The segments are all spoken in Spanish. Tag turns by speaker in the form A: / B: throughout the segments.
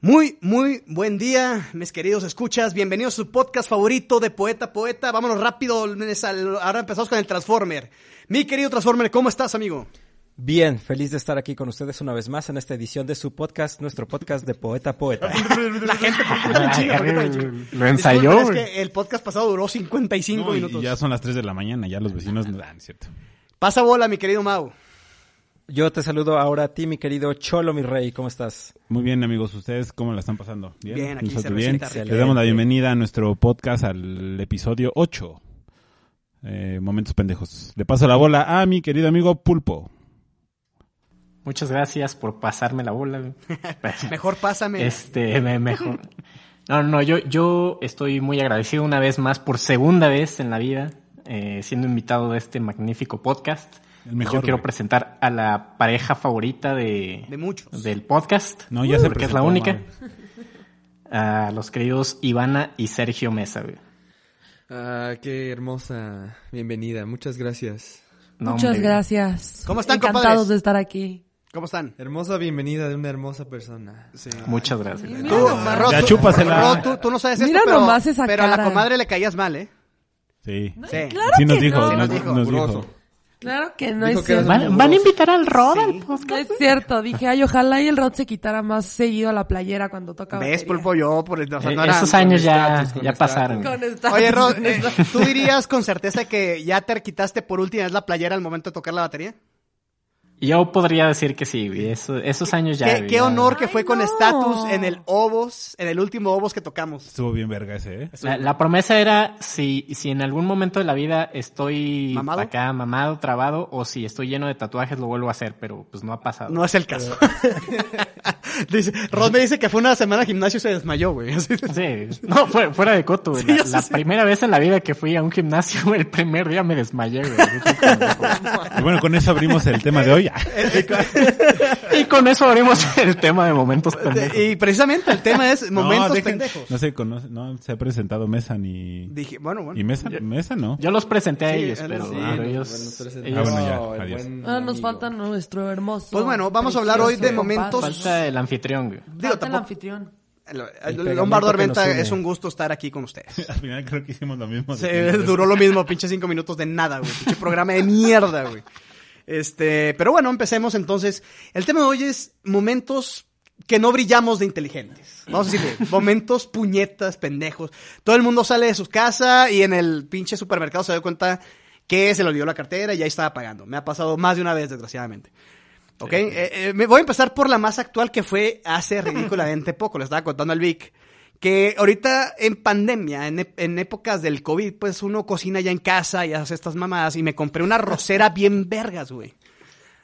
A: Muy, muy buen día, mis queridos escuchas. Bienvenidos a su podcast favorito de Poeta Poeta. Vámonos rápido. Ahora empezamos con el Transformer. Mi querido Transformer, ¿cómo estás, amigo?
B: Bien, feliz de estar aquí con ustedes una vez más en esta edición de su podcast, nuestro podcast de Poeta Poeta.
A: La gente
C: lo ensayó.
A: es que el podcast pasado duró 55
C: No, y
A: minutos.
C: ya son las 3 de la mañana, ya los vecinos no dan, ¿cierto?
A: Pasa bola, mi querido Mau.
B: Yo te saludo ahora a ti, mi querido Cholo, mi rey, ¿cómo estás?
C: Muy bien, amigos, ¿ustedes cómo la están pasando?
A: Bien, aquí
C: Nosotros
A: cervecita
C: bien. Les damos la bienvenida a nuestro podcast, al episodio 8. Eh, momentos pendejos. Le paso la bola a mi querido amigo Pulpo.
D: Muchas gracias por pasarme la bola.
A: Mejor pásame.
D: Este, me- mejor. No, no, yo, yo estoy muy agradecido una vez más, por segunda vez en la vida, eh, siendo invitado de este magnífico podcast.
C: El mejor,
D: yo quiero presentar a la pareja favorita de,
A: De muchos.
D: del podcast.
C: No, ya se
D: porque es la única. A los queridos Ivana y Sergio Mesa. güey.
E: Ah, qué hermosa bienvenida. Muchas gracias.
D: No,
F: Muchas
D: hombre,
F: gracias.
A: ¿Cómo están,
F: Encantados
A: compadres?
F: de estar aquí.
A: ¿Cómo están?
E: Hermosa bienvenida de una hermosa persona.
D: Muchas gracias.
F: Mira
A: Tú,
F: nomás.
A: Ro,
C: Ya chúpasela.
A: Ro, tú, tú no sabes esto,
F: Mira
A: pero,
F: nomás esa
A: pero a la
F: cara.
A: comadre le caías mal, ¿eh?
C: Sí.
A: Sí.
F: Claro
C: sí nos
F: que
C: dijo,
F: no.
A: Sí nos
C: nos,
A: dijo.
C: nos dijo.
F: Claro que no
E: Dijo
F: es
E: que
F: cierto.
D: ¿Van, van a invitar al Rod al
F: No
D: podcast?
F: es cierto. Dije, ay, ojalá y el Rod se quitara más seguido a la playera cuando toca
A: ¿Ves,
F: batería.
A: Pulpo? Yo, por el, o sea,
D: Eh,
A: no era-
D: esos años ya, ya pasaron.
F: Con esta-
A: Oye, Rod, eh, ¿tú dirías con certeza que ya te quitaste por última vez la playera al momento de tocar la batería?
D: Yo podría decir que sí, güey. Eso- esos años ya.
A: qué,
D: güey,
A: qué
D: ya-
A: honor que
F: Ay,
A: fue con
F: no.
A: estatus en el Ovos, en el último Ovos que tocamos.
C: Estuvo bien verga ese, ¿eh?
D: La, la promesa era si, si en algún momento de la vida estoy
A: ¿Mamado?
D: acá mamado, trabado, o si estoy lleno de tatuajes, lo vuelvo a hacer, pero pues no ha pasado.
A: No es el caso. dice, Rod me dice que fue una semana de gimnasio y se desmayó, güey.
D: Sí, no, fuera, fuera de coto, güey.
A: Sí,
D: la primera vez en la vida que fui a un gimnasio, güey, el primer día me desmayé, güey.
C: Y bueno, con eso abrimos el tema de hoy.
D: Y con eso abrimos el tema de momentos pendejos.
A: Y precisamente el tema es momentos
C: no, dejen-
A: pendejos.
C: No se conoce, no se ha presentado Mesa ni...
A: Dije, bueno, bueno.
C: ¿Y Mesa? ¿Mesa no?
D: Yo los presenté a
A: Sí,
D: ellos,
A: él-
D: pero,
A: sí,
E: no,
D: ellos, ellos-
C: Ah, bueno, ya,
E: el
C: adiós.
E: buen
F: Ah, nos falta nuestro hermoso.
A: Pues bueno, vamos a hablar hoy de momentos-
D: falta el anfitrión, güey.
A: Digo,
F: Falta el
A: tampoco-
F: anfitrión.
A: Lombardo Armenta es un gusto estar aquí con ustedes.
C: Al final creo que hicimos lo mismo.
A: Sí, duró lo mismo, pinche cinco minutos de nada, güey. Pinche programa de mierda, güey. Este, pero bueno, empecemos entonces. El tema de hoy es momentos que no brillamos de inteligentes. Vamos a decirle, momentos puñetas, pendejos. Todo el mundo sale de su casa y en el pinche supermercado se da cuenta que se le olvidó la cartera y ya estaba pagando. Me ha pasado más de una vez, desgraciadamente. ¿Ok? Eh, eh, me voy a empezar por la más actual que fue hace ridículamente poco. Le estaba contando al Vic que ahorita en pandemia, en, en épocas del COVID, pues uno cocina ya en casa y hace estas mamadas y me compré una rosera bien vergas, güey.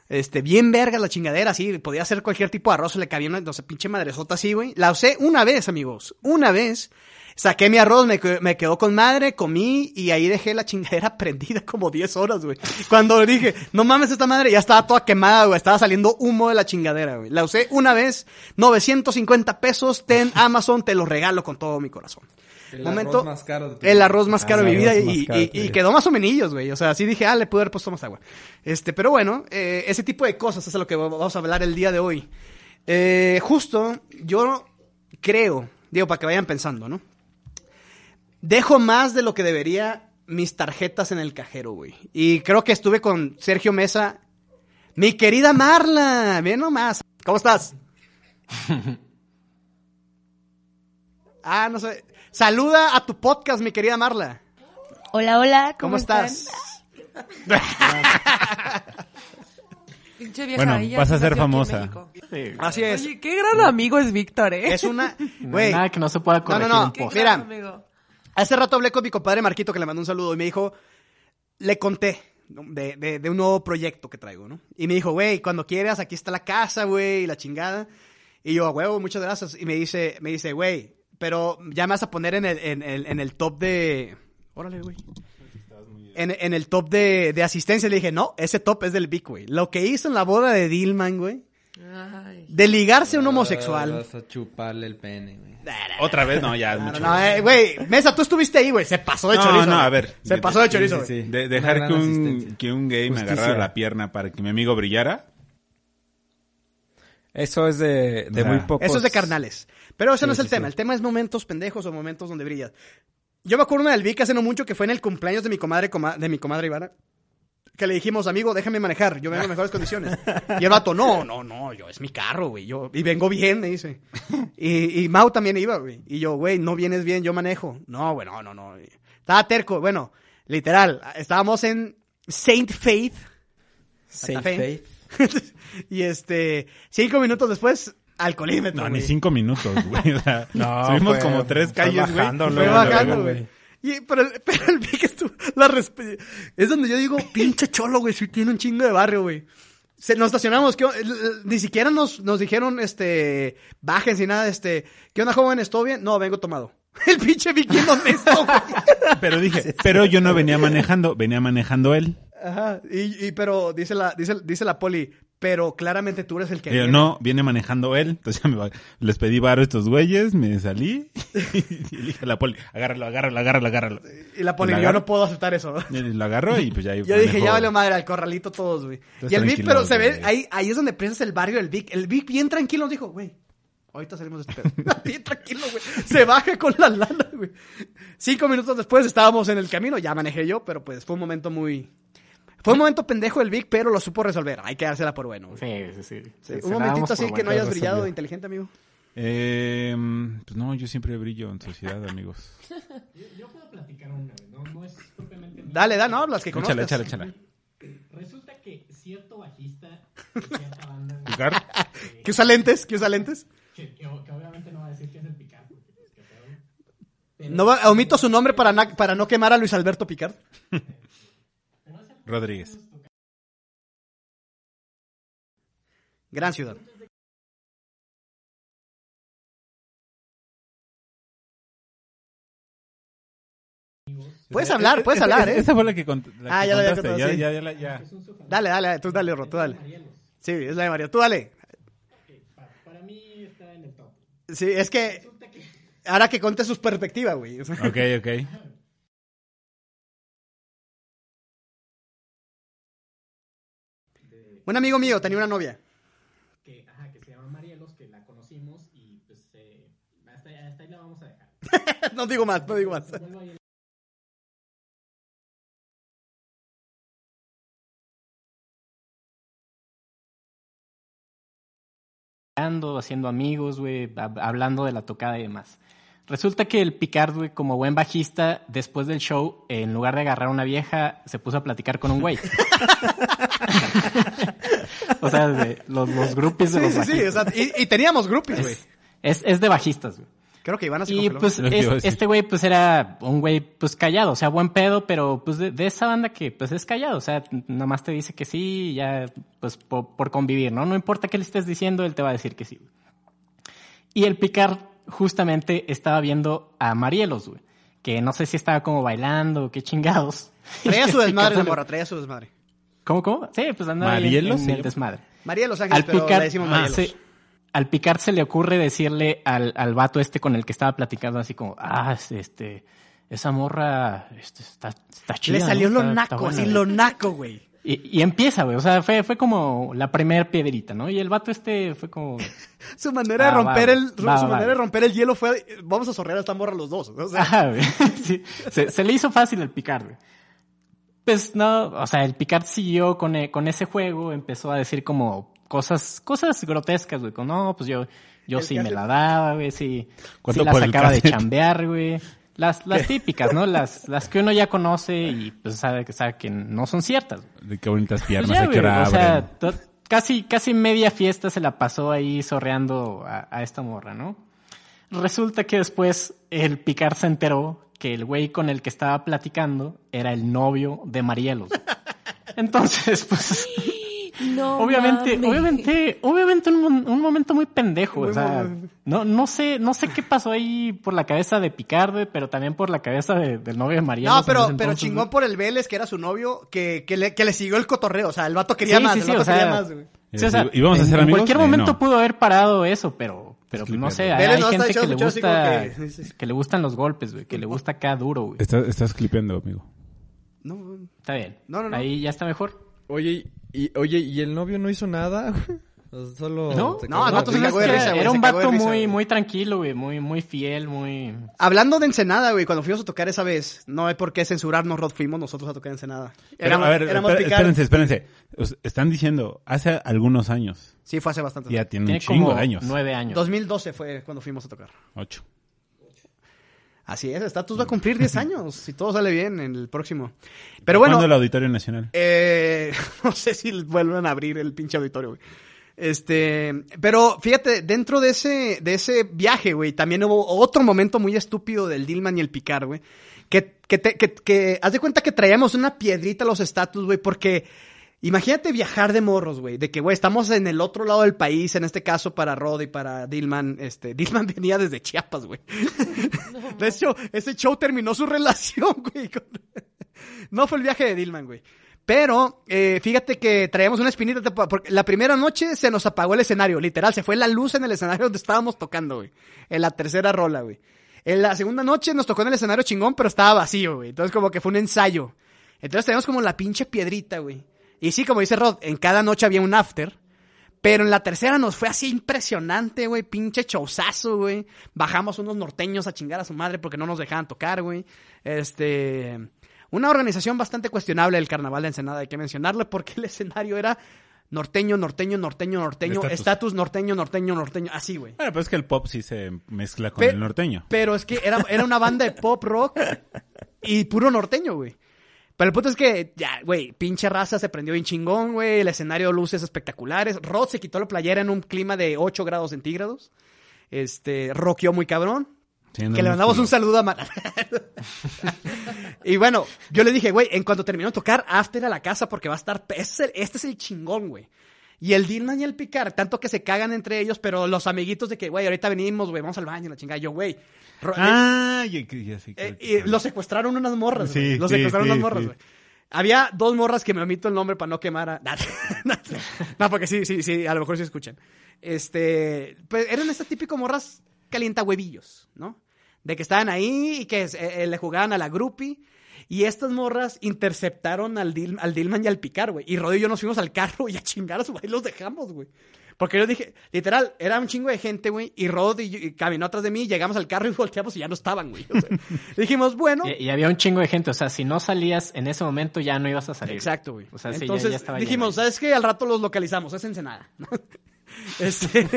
A: Este, bien vergas la chingadera, así, podía hacer cualquier tipo de arroz, le cabía una, no sé, pinche madresota así, güey. La usé una vez, amigos, una vez. Saqué mi arroz, me, me quedó con madre, comí y ahí dejé la chingadera prendida como 10 horas, güey. Cuando dije, no mames esta madre, ya estaba toda quemada, güey. Estaba saliendo humo de la chingadera, güey. La usé una vez, 950 pesos, ten Amazon, te lo regalo con todo mi corazón.
E: El
A: Momento-
E: arroz más caro de tu
A: El arroz más caro de mi vida y, y- quedó más o menos, güey. O sea, así dije, ah, le pude haber puesto más agua. Este, pero bueno, eh, ese tipo de cosas es a lo que vamos a hablar el día de hoy. Eh, justo, yo creo, digo, para que vayan pensando, ¿no? Dejo más de lo que debería mis tarjetas en el cajero, güey. Y creo que estuve con Sergio Mesa. Mi querida Marla, bien nomás. ¿Cómo estás? ah, no sé. Saluda a tu podcast, mi querida Marla.
G: Hola, hola,
A: ¿Cómo,
G: ¿cómo,
A: estás?
F: Pinche vieja,
C: Bueno,
F: ella
C: vas a ser famosa.
D: Sí.
A: Así es.
F: Oye, qué gran amigo es Víctor, ¿eh?
A: Es una...
D: No
A: Güey,
D: nada que no se pueda
A: no,
D: corregir
A: no.
D: en
F: Qué
D: post.
A: Mira. Hace rato hablé con mi compadre Marquito que le mandó un saludo y me dijo, le conté de, un nuevo proyecto que traigo, ¿no? Y me dijo, güey, cuando quieras, aquí está la casa, güey, y la chingada. Y yo, a huevo, muchas gracias. Y me dice, me dice, güey, pero ya me vas a poner en el, en en el top de... Órale, güey. En, en el top de, de asistencia le dije, no, ese top es del Vic, güey. Lo que hizo en la boda de Dillman, güey.
F: Ay.
A: De ligarse a un homosexual.
E: Vas a chuparle el pene, güey.
C: Otra vez, no, ya es
A: No,
C: mucho.
A: no, eh, güey, Mesa, tú estuviste ahí, güey. Se pasó de
C: No,
A: chorizo.
C: no,
A: güey.
C: a ver.
A: Se
C: De-
A: pasó de chorizo,
E: sí,
A: güey.
E: sí.
C: De, dejar que un, que un gay me agarrara la pierna para que mi amigo brillara.
B: Eso es de, de muy pocos.
A: Eso es de carnales. Pero ese no es el
B: sí,
A: tema.
B: sí.
A: El tema es momentos pendejos o momentos donde brillas. Yo me acuerdo una del Vic hace no mucho que fue en el cumpleaños de mi comadre, coma- de mi comadre Ivana. Que le dijimos, amigo, déjame manejar, yo vengo en mejores condiciones. Y el vato, no, no, no, yo, es mi carro, güey, yo, y vengo bien, me dice. Y, y Mau también iba, güey. Y yo, güey, no vienes bien, yo manejo. No, güey, no, no, no. Estaba terco, bueno, literal, estábamos en Saint Faith.
B: Saint. Faith.
A: y este, cinco minutos después, alcoholímetro,
C: No, ni cinco minutos, güey. O sea,
B: No,
C: subimos
B: fue-
C: como tres calles, güey.
B: bajando,
A: Fue bajando, güey. Y, pero, el- pero el Vic estuvo, la es donde yo digo, pinche cholo, güey, sí tiene un chingo de barrio, güey. Se, nos estacionamos, ¿qué ni siquiera nos, nos dijeron, este, bajen sin nada, este, ¿qué onda, jóvenes? ¿Todo bien? No, vengo tomado. El pinche Vic bien honesto, güey.
C: Pero dije, pero yo no venía manejando, venía manejando él.
A: Ajá, y, y, pero dice la, dice, dice la poli, pero claramente tú eres el que
C: yo,
A: viene.
C: no, viene manejando él. Entonces ya me va- les pedí varo a estos güeyes, me salí y dije a la poli, agárralo, agárralo, agárralo, agárralo.
A: Y la poli,
C: ¿La
A: yo no puedo aceptar eso.
C: Y lo agarro y pues ya
A: Yo dije, ya valió madre, al corralito todos, güey. Y el Vic, pero se ve, ahí, ahí es donde piensas el barrio del Vic. El Vic bien tranquilo nos dijo, güey, ahorita salimos de este pedo. bien tranquilo, güey. Se baja con la lana, güey. Cinco minutos después estábamos en el camino, ya manejé yo, pero pues fue un momento muy... Fue un momento pendejo el Vic, pero lo supo resolver. Hay que dársela por bueno.
D: Sí, sí, sí.
A: Sí, un momentito así que no hayas brillado
B: resolvió.
A: de inteligente, amigo.
C: Eh, pues no, yo siempre brillo en sociedad, amigos.
D: Yo puedo platicar una, no, no es propiamente.
A: Dale, dale, no, las que conozcas.
C: Échala, échala, échala.
D: Resulta que cierto bajista de cierta banda,
C: Picar.
A: ¿Que usa lentes? ¿Que usa lentes?
D: que, que, que obviamente no va a decir que es el Picard, qué. Pero-
A: No, va- omito su nombre para, na- para no quemar a Luis Alberto Picard.
C: Rodríguez.
A: Gran ciudad. Puedes hablar, puedes hablar, ¿eh?
C: Esa fue la que, cont- la
A: Ah,
C: que
A: ya la
C: contaste.
A: contado,
C: Ya,
A: sí.
C: ya, ya.
A: Dale, dale, tú dale, Ro, tú dale. Sí, es la de Mario. Tú dale.
D: Para, para mí está en el top.
A: Sí, es que ahora que conte sus perspectivas, güey.
C: Ok, ok.
A: Un amigo mío tenía una novia.
D: Que, ajá, que se llama Marielos, que la conocimos y pues eh, hasta, hasta ahí la vamos a dejar.
A: no digo más, no digo más.
D: Haciendo amigos, güey, hab- hablando de la tocada y demás. Resulta que el Picard, güey, como buen bajista, después del show, en lugar de agarrar a una vieja, se puso a platicar con un güey. o sea, de los, los groupies de
A: Sí,
D: los
A: sí, sí.
D: bajistas.
A: o sea, y, y teníamos groupies, güey.
D: Es, es de bajistas, güey.
A: Creo que Ivana se
D: Y
A: congeló.
D: pues es- este güey pues era un güey pues callado, o sea, buen pedo, pero pues de, de esa banda que pues es callado, o sea, nada más te dice que sí, y ya pues po- por, convivir, ¿no? No importa qué le estés diciendo, él te va a decir que sí. güey. Y el Picard justamente estaba viendo a Marielos, güey, que no sé si estaba como bailando o qué chingados.
A: Traía su desmadre la morra, traía su desmadre.
D: ¿Cómo, cómo? Sí, pues andaba ahí en-
C: ¿Marielos
D: en
C: se
D: el desmadre.
A: María de Los Ángeles,
D: Al
A: pero
D: Picard,
A: le decimos
D: ah, sí. al Picard se le ocurre decirle al, al vato este con el que estaba platicando así como, ah, este, esa morra este, está, está chida.
A: Le salió
D: ¿no?
A: lo
D: Está-
A: naco, así
D: güey".
A: lo naco, güey.
D: Y, y empieza, güey, o sea, fue, fue como la primera piedrita, ¿no? Y el vato este fue como,
A: Su manera de romper
D: va,
A: el, su,
D: va,
A: su
D: va.
A: manera de romper el hielo fue, vamos a sorrear a esta morra los dos. O sea,
D: ajá, güey. Sí, se, se le hizo fácil el Picard, güey. Pues no, o sea, el Picard siguió con, e- con ese juego, empezó a decir como cosas, cosas grotescas, güey, como no, pues yo, yo
A: El
D: sí me la daba, güey, sí, sí
C: ¿Cuánto
D: la sacaba de chambear, güey. Las, las típicas, ¿no? Las, las que uno ya conoce y pues sabe que sabe que no son ciertas. güey.
C: De qué bonitas
D: Pues
C: piernas,
D: ya,
C: a qué
D: güey,
C: hora
D: o sea, casi, casi media fiesta se la pasó ahí sorreando a, a esta morra, ¿no? Resulta que después el Picard se enteró que el güey con el que estaba platicando era el novio de Marielos. Entonces, pues,
F: No. No
D: obviamente,
F: mames.
D: obviamente, obviamente un, un momento muy pendejo.
A: Muy
D: o sea, no, no sé, no sé qué pasó ahí por la cabeza de Picarde, pero también por la cabeza de- del novio de Mariano.
A: No, pero, pero chingón por el Vélez, que era su novio, que, que, le, que le siguió el cotorreo. O sea, el vato quería
D: Sí,
A: más,
D: sí,
A: el
D: sí,
A: vato
D: o sea,
A: quería más, güey.
D: Sí, o sea,
C: ¿Y vamos a
D: en-
C: ser
D: en
C: amigos?
D: cualquier
C: Eh,
D: momento
C: no.
D: pudo haber parado eso, pero, pero no sé, hay,
A: no
D: gente que le gusta,
A: que-
D: le gustan los golpes, güey, que le gusta acá duro, güey.
C: Estás, estás clipeando, amigo.
A: No,
D: Está bien.
A: No, no, no.
D: Ahí ya está mejor.
E: Oye, y, oye, ¿y el novio no hizo nada? Solo...
D: No,
A: no,
E: cagó
A: el vato
E: de
A: se
E: risa.
A: cagó de
D: Era-
A: risa, güey,
D: Era
A: se
D: un vato
A: risa,
D: muy,
A: güey.
D: muy tranquilo, güey, muy, muy fiel, muy...
A: Hablando de Ensenada, güey, cuando fuimos a tocar esa vez, no hay por qué censurarnos, Rod, fuimos nosotros a tocar Ensenada. Éramos,
C: a ver,
A: éramos
C: espé-
A: picar-
C: espérense, espérense. Os- Están diciendo, hace algunos años.
A: Sí, fue hace bastante.
C: Ya tiene un
D: Tiene
C: chingo
D: como
C: de años.
D: nueve años.
A: 2012 fue cuando fuimos a tocar.
C: Ocho.
A: Así es, Status va a cumplir 10 años, si todo sale bien en el próximo. Pero bueno,
C: ¿Cuándo el Auditorio Nacional?
A: Eh, no sé si vuelven a abrir el pinche auditorio, güey. Este, pero fíjate, dentro de ese, de ese viaje, güey, también hubo otro momento muy estúpido del Dillman y el Picar, güey. Que, que, te- que, que, haz de cuenta que traíamos una piedrita a los estatus, güey, porque imagínate viajar de morros, güey, de que, güey, estamos en el otro lado del país, en este caso para Rod y para Dillman, este, Dillman venía desde Chiapas, güey. De hecho, ese show terminó su relación, güey. con- No fue el viaje de Dillman, güey. Pero, eh, fíjate que traíamos una espinita, porque la primera noche se nos apagó el escenario, literal, se fue la luz en el escenario donde estábamos tocando, güey. En la tercera rola, güey. En la segunda noche nos tocó en el escenario chingón, pero estaba vacío, güey. Entonces como que fue un ensayo. Entonces teníamos como la pinche piedrita, güey. Y sí, como dice Rod, en cada noche había un after. Pero en la tercera nos fue así impresionante, güey. Pinche showzazo, güey. Bajamos unos norteños a chingar a su madre porque no nos dejaban tocar, güey. Este. Una organización bastante cuestionable del carnaval de Ensenada, hay que mencionarle, porque el escenario era norteño, norteño, norteño, norteño,
C: Estatus.
A: norteño, norteño, norteño, así, güey.
C: Bueno, pues es que el pop sí se mezcla con
A: Pe-
C: el norteño.
A: Pero es que era, era una banda de pop rock y puro norteño, güey. Pero el punto es que, ya, güey, pinche raza se prendió bien chingón, güey. El escenario, luces espectaculares. Rod se quitó la playera en un clima de 8 grados centígrados. Este, rockeó muy cabrón. Que le mandamos un saludo a Mar- y bueno, yo le dije, güey, en cuanto terminó de tocar, after a la casa porque va a estar... Este es el, este es el chingón, güey. Y el Dillman y el Picar, tanto que se cagan entre ellos, pero los amiguitos de que, güey, ahorita venimos, güey, vamos al baño, la chingada. Yo, güey.
C: Ah, ya, ya sé.
A: eh, y lo secuestraron unas morras,
C: Sí,
A: güey. Lo
C: sí,
A: secuestraron
C: sí,
A: unas morras, güey. Había dos morras que me omito el nombre para no quemar a... no, porque sí, sí, sí, a lo mejor sí escuchan. Este, pues eran estas típicas morras calienta huevillos, ¿no? De que estaban ahí y que eh, eh, le jugaban a la groupie. Y estas morras interceptaron al, Dil- al Dillman y al Picar, güey. Y Rodri y yo nos fuimos al carro y a chingar a su y los dejamos, güey. Porque yo dije, literal, era un chingo de gente, güey. Y Rod y, yo- y caminó atrás de mí, llegamos al carro y volteamos y ya no estaban, güey. O sea, dijimos, bueno.
D: Y, y había un chingo de gente, o sea, si no salías en ese momento ya no ibas a salir.
A: Exacto, güey.
D: O sea, sí, ya-
A: Entonces
D: ya estaba
A: dijimos,
D: lleno.
A: ¿sabes qué? Al rato los localizamos, es Ensenada. Este,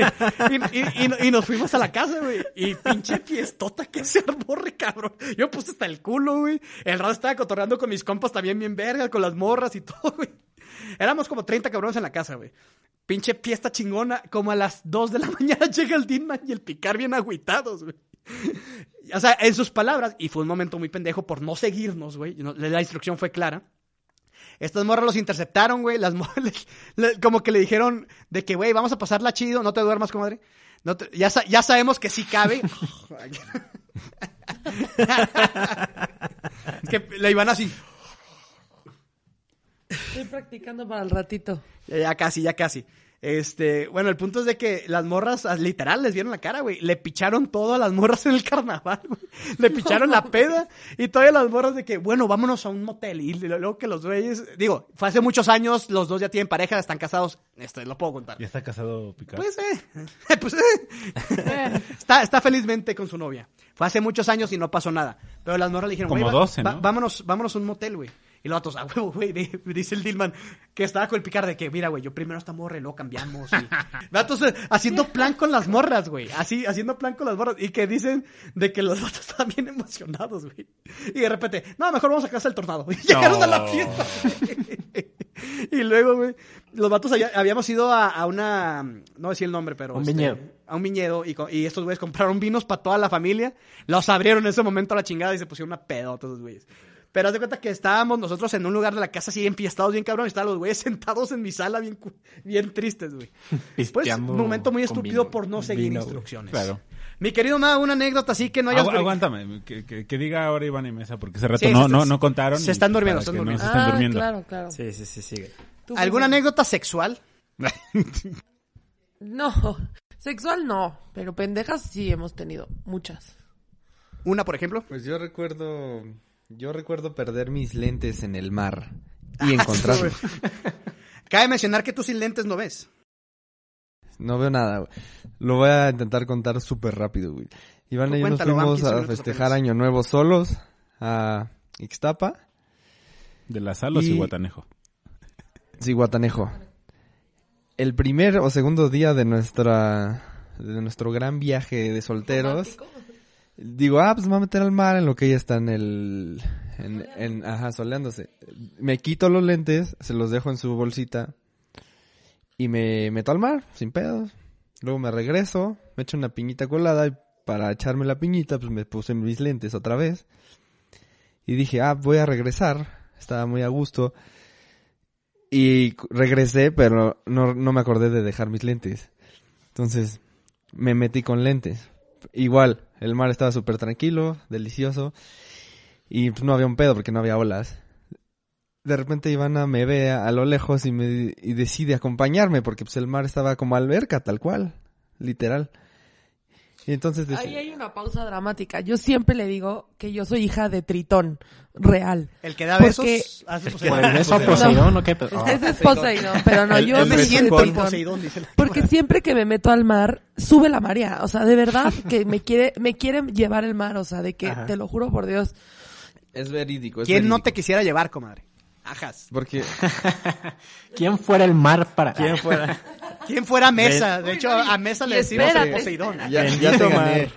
A: y, nos fuimos a la casa, güey. Y pinche fiestota que se armó, cabrón. Yo puse hasta el culo, güey. El rato estaba cotorreando con mis compas también bien verga, con las morras y todo, güey. Éramos como 30 cabrones en la casa, güey. Pinche fiesta chingona. Como a las 2 de la mañana llega el Dinman y el Picar bien agüitados, güey. O sea, en sus palabras, y fue un momento muy pendejo por no seguirnos, güey. La instrucción fue clara. Estas morras los interceptaron, güey. Las morras le- le- como que le dijeron de que, güey, vamos a pasarla chido, no te duermas, comadre. No te- ya, ya sabemos que sí cabe. es que le iban así.
F: Estoy practicando para el ratito.
A: Ya, ya casi, ya casi. Este, bueno, el punto es de que las morras, ah, literal, les vieron la cara, güey. Le picharon todo a las morras en el carnaval, güey. Le picharon la peda y todavía las morras de que, bueno, vámonos a un motel. Y luego que los güeyes, digo, fue hace muchos años, los dos ya tienen pareja, están casados. Este, lo puedo contar.
C: Ya está casado Picard.
A: Pues, eh, pues, eh. está, está felizmente con su novia. Fue hace muchos años y no pasó nada. Pero las morras le dijeron,
C: Como
A: güey, va-
C: 12,
A: va-
C: ¿no?
A: vámonos, vámonos a un motel, güey. Y los otros, a huevo, güey, di- dice el Dillman, que estaba con el picar de que, mira, güey, yo primero esta morra y luego cambiamos. Y... Vatos eh, haciendo plan con las morras, güey. Así, haciendo plan con las morras. Y que dicen de que los vatos estaban bien emocionados, güey. Y de repente, no, mejor vamos a casa del tornado. Y llegaron a la fiesta. Y luego, güey, los vatos allá- habíamos ido a, a una, no voy a decir el nombre, pero...
D: Un
A: este,
D: viñedo.
A: A un viñedo y estos güeyes compraron vinos para toda la familia. Los abrieron en ese momento a la chingada y se pusieron una pedota esos güeyes. Pero haz de cuenta que estábamos nosotros en un lugar de la casa así enfiestados, bien cabrón, y estaban los güeyes sentados en mi sala bien, bien tristes, güey. Pues, momento muy estúpido
D: vino.
A: por no seguir
B: Vino,
A: instrucciones.
C: Claro.
A: Mi querido Ma, una anécdota así que no hayas...
C: Agu- aguántame, que, que- que diga ahora Iván y Mesa, porque hace rato
A: Sí,
C: no,
A: se-
C: no, no contaron.
A: se están durmiendo, están
C: no
A: durmiendo.
C: se están
F: ah,
C: durmiendo.
F: claro, claro.
B: Sí, sí, sí, sigue.
A: ¿Alguna anécdota sexual?
F: No, sexual no, pero pendejas sí hemos tenido, muchas.
A: Una, por ejemplo.
E: Pues yo recuerdo, yo recuerdo perder mis lentes en el mar y encontrarlos.
A: Cabe mencionar que tú sin lentes no ves.
E: No veo nada, güey. Lo voy a intentar contar súper rápido, güey. Iván y yo nos fuimos
A: 15
E: a festejar
A: apenas.
E: Año Nuevo solos a Ixtapa,
C: ¿De la sal o
E: Y-
C: Cihuatanejo?
E: Guatanejo. El primer o segundo día de nuestra de nuestro gran viaje de solteros. Digo, ah, pues me voy a meter al mar en lo que ella está en el en, en ajá, soleándose. Me quito los lentes, se los dejo en su bolsita y me meto al mar sin pedos. Luego me regreso, me echo una piñita colada y para echarme la piñita, pues me puse mis lentes otra vez. Y dije, ah, voy a regresar. Estaba muy a gusto. Y regresé, pero no, no me acordé de dejar mis lentes. Entonces, me metí con lentes. Igual, el mar estaba súper tranquilo, delicioso. Y pues no había un pedo porque no había olas. De repente Ivana me ve a, lo lejos y me y decide acompañarme porque pues el mar estaba como alberca, tal cual, literal. Y entonces
F: Ahí hay una pausa dramática. Yo siempre le digo que yo soy hija de Tritón, real.
A: El que da
F: Porque-
A: besos... hace
D: ¿Por
A: Poseidón.
D: el beso a Poseidón o qué? Ah.
F: Ese es Poseidón, pero no, yo
E: el
A: Me
F: soy
E: beso
A: siento
F: Tritón.
A: Poseidón, dice la-
F: Porque siempre que me meto al mar, sube la marea. O sea, de verdad que me quiere, me quiere llevar el mar. O sea, de que,
D: Ajá.
F: te lo juro por Dios.
E: es verídico. Es
A: ¿Quién no
E: verídico.
A: te quisiera llevar, comadre? Ajas.
E: Porque
D: ¿Quién fuera el mar para...?
B: ¿Quién fuera?
A: ¿Quién fuera Mesa? De hecho, a Mesa le decimos
F: espérate.
A: Poseidón.
E: ya, ya te gané.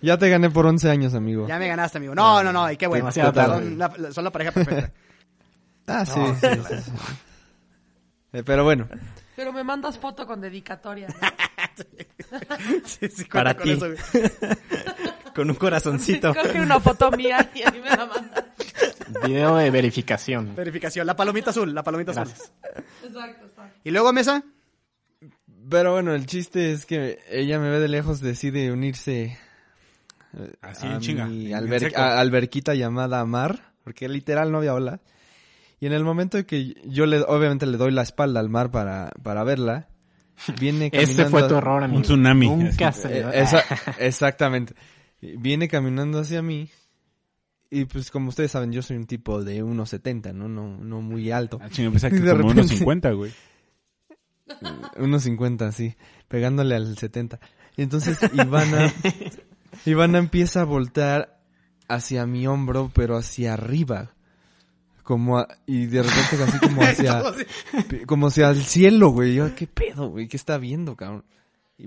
E: Ya te gané por 11 años, amigo.
A: Ya me ganaste, amigo. No, no, no, y qué bueno.
D: Demasiado
E: tarde.
A: Son la, son la pareja perfecta.
E: Ah, sí. sí, sí, sí. Eh, pero bueno,
F: Pero me mandas foto con dedicatoria. ¿no?
A: Sí,
B: Para ti. Con un corazoncito.
F: Coge una foto mía y a mí me la mandas.
D: Video de verificación.
A: Verificación. La palomita azul, la palomita azul.
F: Exacto, exacto.
A: ¿Y luego, Mesa?
E: pero bueno, el chiste es que ella me ve de lejos, decide unirse eh,
C: Así
E: a
C: en chinga,
E: mi
C: en
E: alber-
C: seco.
E: a- alberquita llamada Mar, porque literal no había olas. Y en el momento en que yo le, obviamente le doy la espalda al mar para, para verla, viene caminando.
D: Ese fue tu error, amigo.
C: tsunami,
D: Nunca
C: así.
D: se le
E: Eh,
D: da-
E: esa- exactamente. Viene caminando hacia mí. Y pues como ustedes saben, yo soy un tipo de 1.70, ¿no? No, no muy alto.
C: Ah, pensaba que
E: de
C: como
E: repente-
C: unos 50, güey.
E: 1.50, sí. Pegándole al 70. Y entonces Ivana, Ivana empieza a voltar hacia mi hombro, pero hacia arriba. Como a- y de repente así como hacia, como hacia el cielo, güey. Yo, ¿qué pedo, güey? ¿Qué está viendo, cabrón?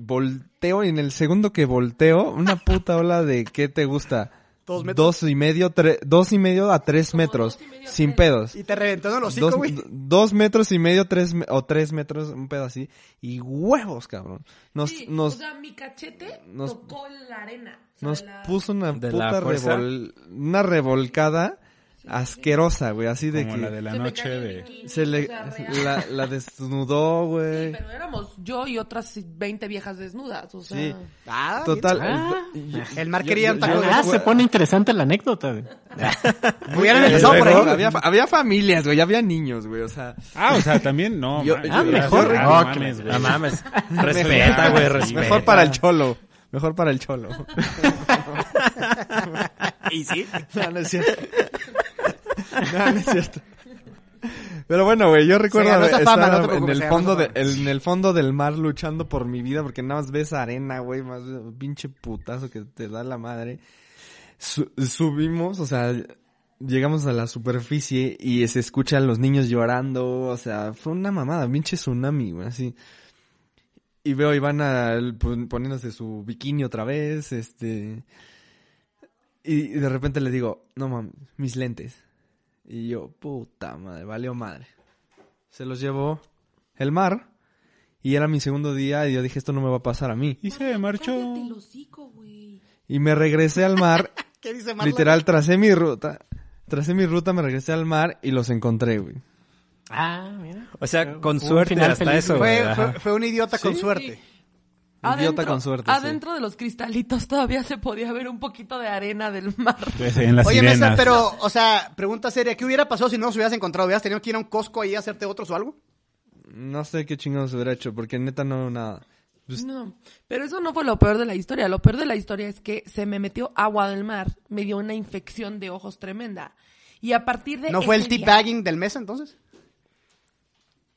E: Volteo, y en el segundo que volteo, una puta ola de, ¿qué te gusta?
A: Dos metros.
E: Dos y medio, tre- dos y medio a tres metros. sin pedos.
A: Y te reventó en el hocico,
E: Dos,
A: güey.
E: dos metros y medio, tres, o tres metros, un pedo así. Y huevos, cabrón. Nos,
F: Sí,
E: nos,
F: o sea, mi cachete
E: nos-
F: tocó la arena. O sea,
E: nos
F: la-
E: puso una
B: ¿De la
E: puta revol- una revolcada asquerosa, güey. Así de
C: Como
E: que
C: la de la
F: se
C: noche de...
E: se le,
F: o sea,
E: la, la desnudó, güey.
F: Pero éramos yo y otras 20 viejas desnudas, o sea...
E: Sí.
A: Ah,
E: Total.
D: Ah.
E: el-
A: El mar quería
D: Ah, se pone interesante la anécdota. güey.
A: Hubieran empezado por ahí.
E: Había, había familias, güey. Había niños, güey. O sea,
C: Ah, o sea, también no.
E: Yo-
D: Ah,
E: yo-
D: mejor.
E: yo-
D: No,
C: mames, güey.
B: No mames. Respeta, güey, respeta.
E: mejor para el cholo. Mejor para el cholo.
A: Y sí.
E: No, no es cierto. No, no es cierto. Pero bueno, güey, yo recuerdo estar
A: fama, no te
E: en, el fondo de, en el fondo del mar luchando por mi vida porque nada más ves arena, güey, más pinche putazo que te da la madre. Su- subimos, o sea, llegamos a la superficie y se escuchan los niños llorando, o sea, fue una mamada, pinche tsunami, güey, así. Y veo a Ivana pon- poniéndose su bikini otra vez, este... Y, y de repente le digo, no mames, mis lentes. Y yo, puta madre, valió madre. Se los llevó el mar. Y era mi segundo día y yo dije, esto no me va a pasar a mí.
C: Y se marchó.
F: Cállate hocico.
E: Y me regresé al mar,
A: ¿Qué dice
E: literal, tracé mi ruta. tracé mi ruta, me regresé al mar y los encontré, güey.
D: Ah, mira.
B: O sea, con suerte hasta
D: feliz,
B: eso,
A: fue, fue un idiota con suerte.
E: Idiota con suerte, sí.
F: Adentro de los cristalitos todavía se podía ver un poquito de arena del mar.
C: Entonces, en las
A: Oye,
C: sirenas.
A: Mesa, pero, o sea, pregunta seria, ¿qué hubiera pasado si no nos hubieras encontrado? ¿Hubieras tenido que ir a un Costco ahí a hacerte otros o algo?
E: No sé qué chingados hubiera hecho, porque neta no nada. Pues,
F: No, pero eso no fue lo peor de la historia. Lo peor de la historia es que se me metió agua del mar, me dio una infección de ojos tremenda. Y a partir de
A: ¿No fue el
F: día-
A: teabagging del Mesa entonces?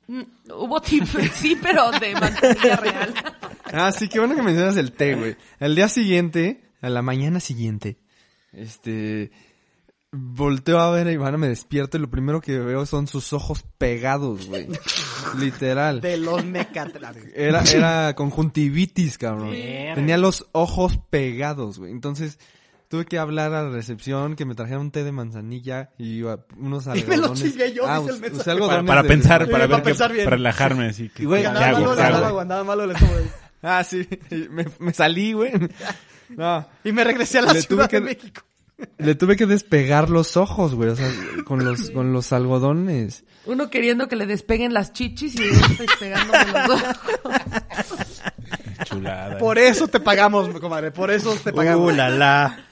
F: Mm, Hubo tip, sí, pero de mantequilla real.
E: Ah, sí, qué bueno que mencionas el té, güey. Al día siguiente, a la mañana siguiente, este, volteo a ver a Ivana, me despierto y lo primero que veo son sus ojos pegados, güey. Literal.
A: De los mecatranes.
E: Era, era conjuntivitis, cabrón. Tenía los ojos pegados, güey. Entonces, tuve que hablar a la recepción que me trajeran un té de manzanilla y unos
A: Y me lo
E: algodones.
A: chingué yo,
E: ah,
A: dice el
E: usé
C: Para,
E: algodones
C: para
E: de-
C: pensar, para
A: para
C: ver
A: pensar bien.
C: para relajarme, así. que-
E: Y, güey,
C: ¿qué
A: Andaba
C: hago?
A: malo
C: ¿Qué
A: el andaba malo el estómago.
E: Ah, sí. Me, me salí, güey. No.
A: Y me regresé a la
E: Le
A: Ciudad
E: que-
A: de México.
E: Le tuve que despegar los ojos, güey. O sea, con los, con los algodones.
F: Uno queriendo que le despeguen las chichis y otro despegándome los ojos.
C: Chulada.
A: Por eso te pagamos, comadre, por eso te pagamos.
B: Uh, la la.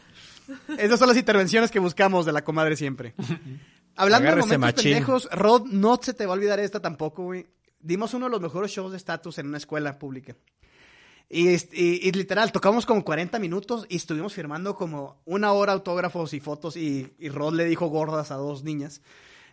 A: Esas son las intervenciones que buscamos de la comadre siempre. Hablando
B: Agárrese,
A: de momentos
B: machín.
A: pendejos, Rod, no se te va a olvidar esta tampoco, güey. Dimos uno de los mejores shows de estatus en una escuela pública. Y, este- y- y literal, tocamos como 40 minutos y estuvimos firmando como una hora autógrafos y fotos y, y Rod le dijo gordas a dos niñas.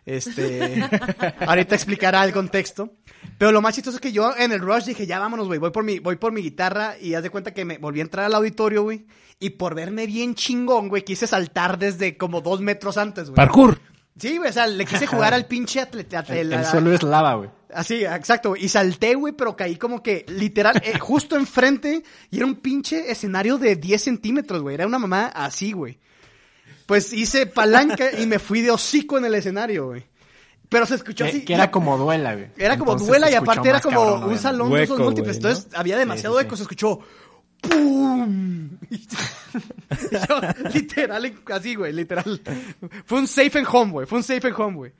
A: Este, ahorita explicará el contexto. Pero lo más chistoso es que yo en el rush dije, ya vámonos, güey, voy por mi, voy por mi guitarra y haz de cuenta que me volví a entrar al auditorio, güey. Y por verme bien chingón, güey, quise saltar desde como dos metros antes, güey.
C: Parkour.
A: Sí, güey, o sea, le quise jugar al pinche atleta.
D: El, el suelo es lava, güey.
A: Así, exacto. güey. Y salté, güey, pero caí como que literal, eh, justo enfrente. Y era un pinche escenario de 10 centímetros, güey. Era una mamá así, güey. Pues hice palanca y me fui de hocico en el escenario, güey. Pero se escuchó
D: Que,
A: así.
D: que era como duela, güey.
A: Era como
D: Entonces
A: duela y aparte era como
D: cabrón,
A: un salón de esos múltiples.
B: güey, ¿no?
A: Entonces había demasiado
D: Sí, sí,
A: eco. Se escuchó ¡Pum! Yo, literal, así, güey, literal. Fue un safe and home, güey. Fue un safe and home, güey.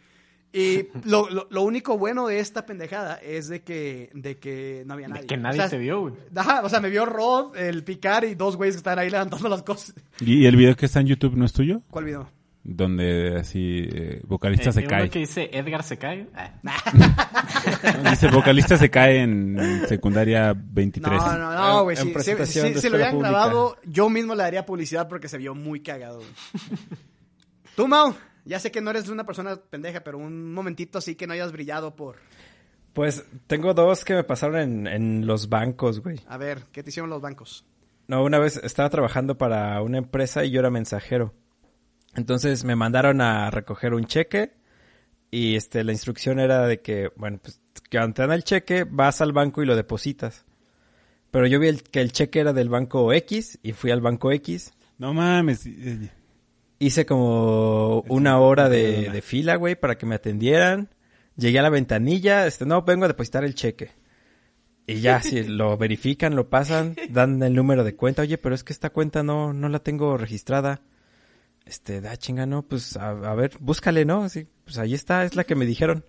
A: Y lo, lo, lo único bueno de esta pendejada es de que, de que no había nadie.
D: De que nadie
A: O sea,
D: te vio, güey.
A: Ajá, o sea, me vio Rod, el picar y dos güeyes que estaban ahí levantando las cosas.
C: ¿Y el video que está en YouTube no es tuyo?
A: ¿Cuál video?
C: Donde así, eh, vocalista
D: Eh,
C: se
D: uno
C: cae.
D: que dice Edgar se cae. Ah.
C: Dice, vocalista se cae en secundaria 23.
A: No, no, no, güey. Si, si- si- lo hubieran
B: pública.
A: grabado, yo mismo le daría publicidad porque se vio muy cagado. Tú, Mau, ya sé que no eres una persona pendeja, pero un momentito así que no hayas brillado por...
B: Pues tengo dos que me pasaron en, en los bancos, güey.
A: A ver, ¿qué te hicieron los bancos?
B: No, una vez estaba trabajando para una empresa y yo era mensajero. Entonces me mandaron a recoger un cheque y este la instrucción era de que, bueno, pues que cuando te dan el cheque vas al banco y lo depositas. Pero yo vi el- que el cheque era del banco X y fui al banco X.
C: No mames.
B: Hice como una hora de, de fila, güey, para que me atendieran. Llegué a la ventanilla, este, no, vengo a depositar el cheque. Y ya, si lo verifican, lo pasan, dan el número de cuenta. Oye, pero es que esta cuenta no, no la tengo registrada. Este, da chinga, no, pues, a, a ver, búscale, ¿no? Así, pues ahí está, es la que me dijeron.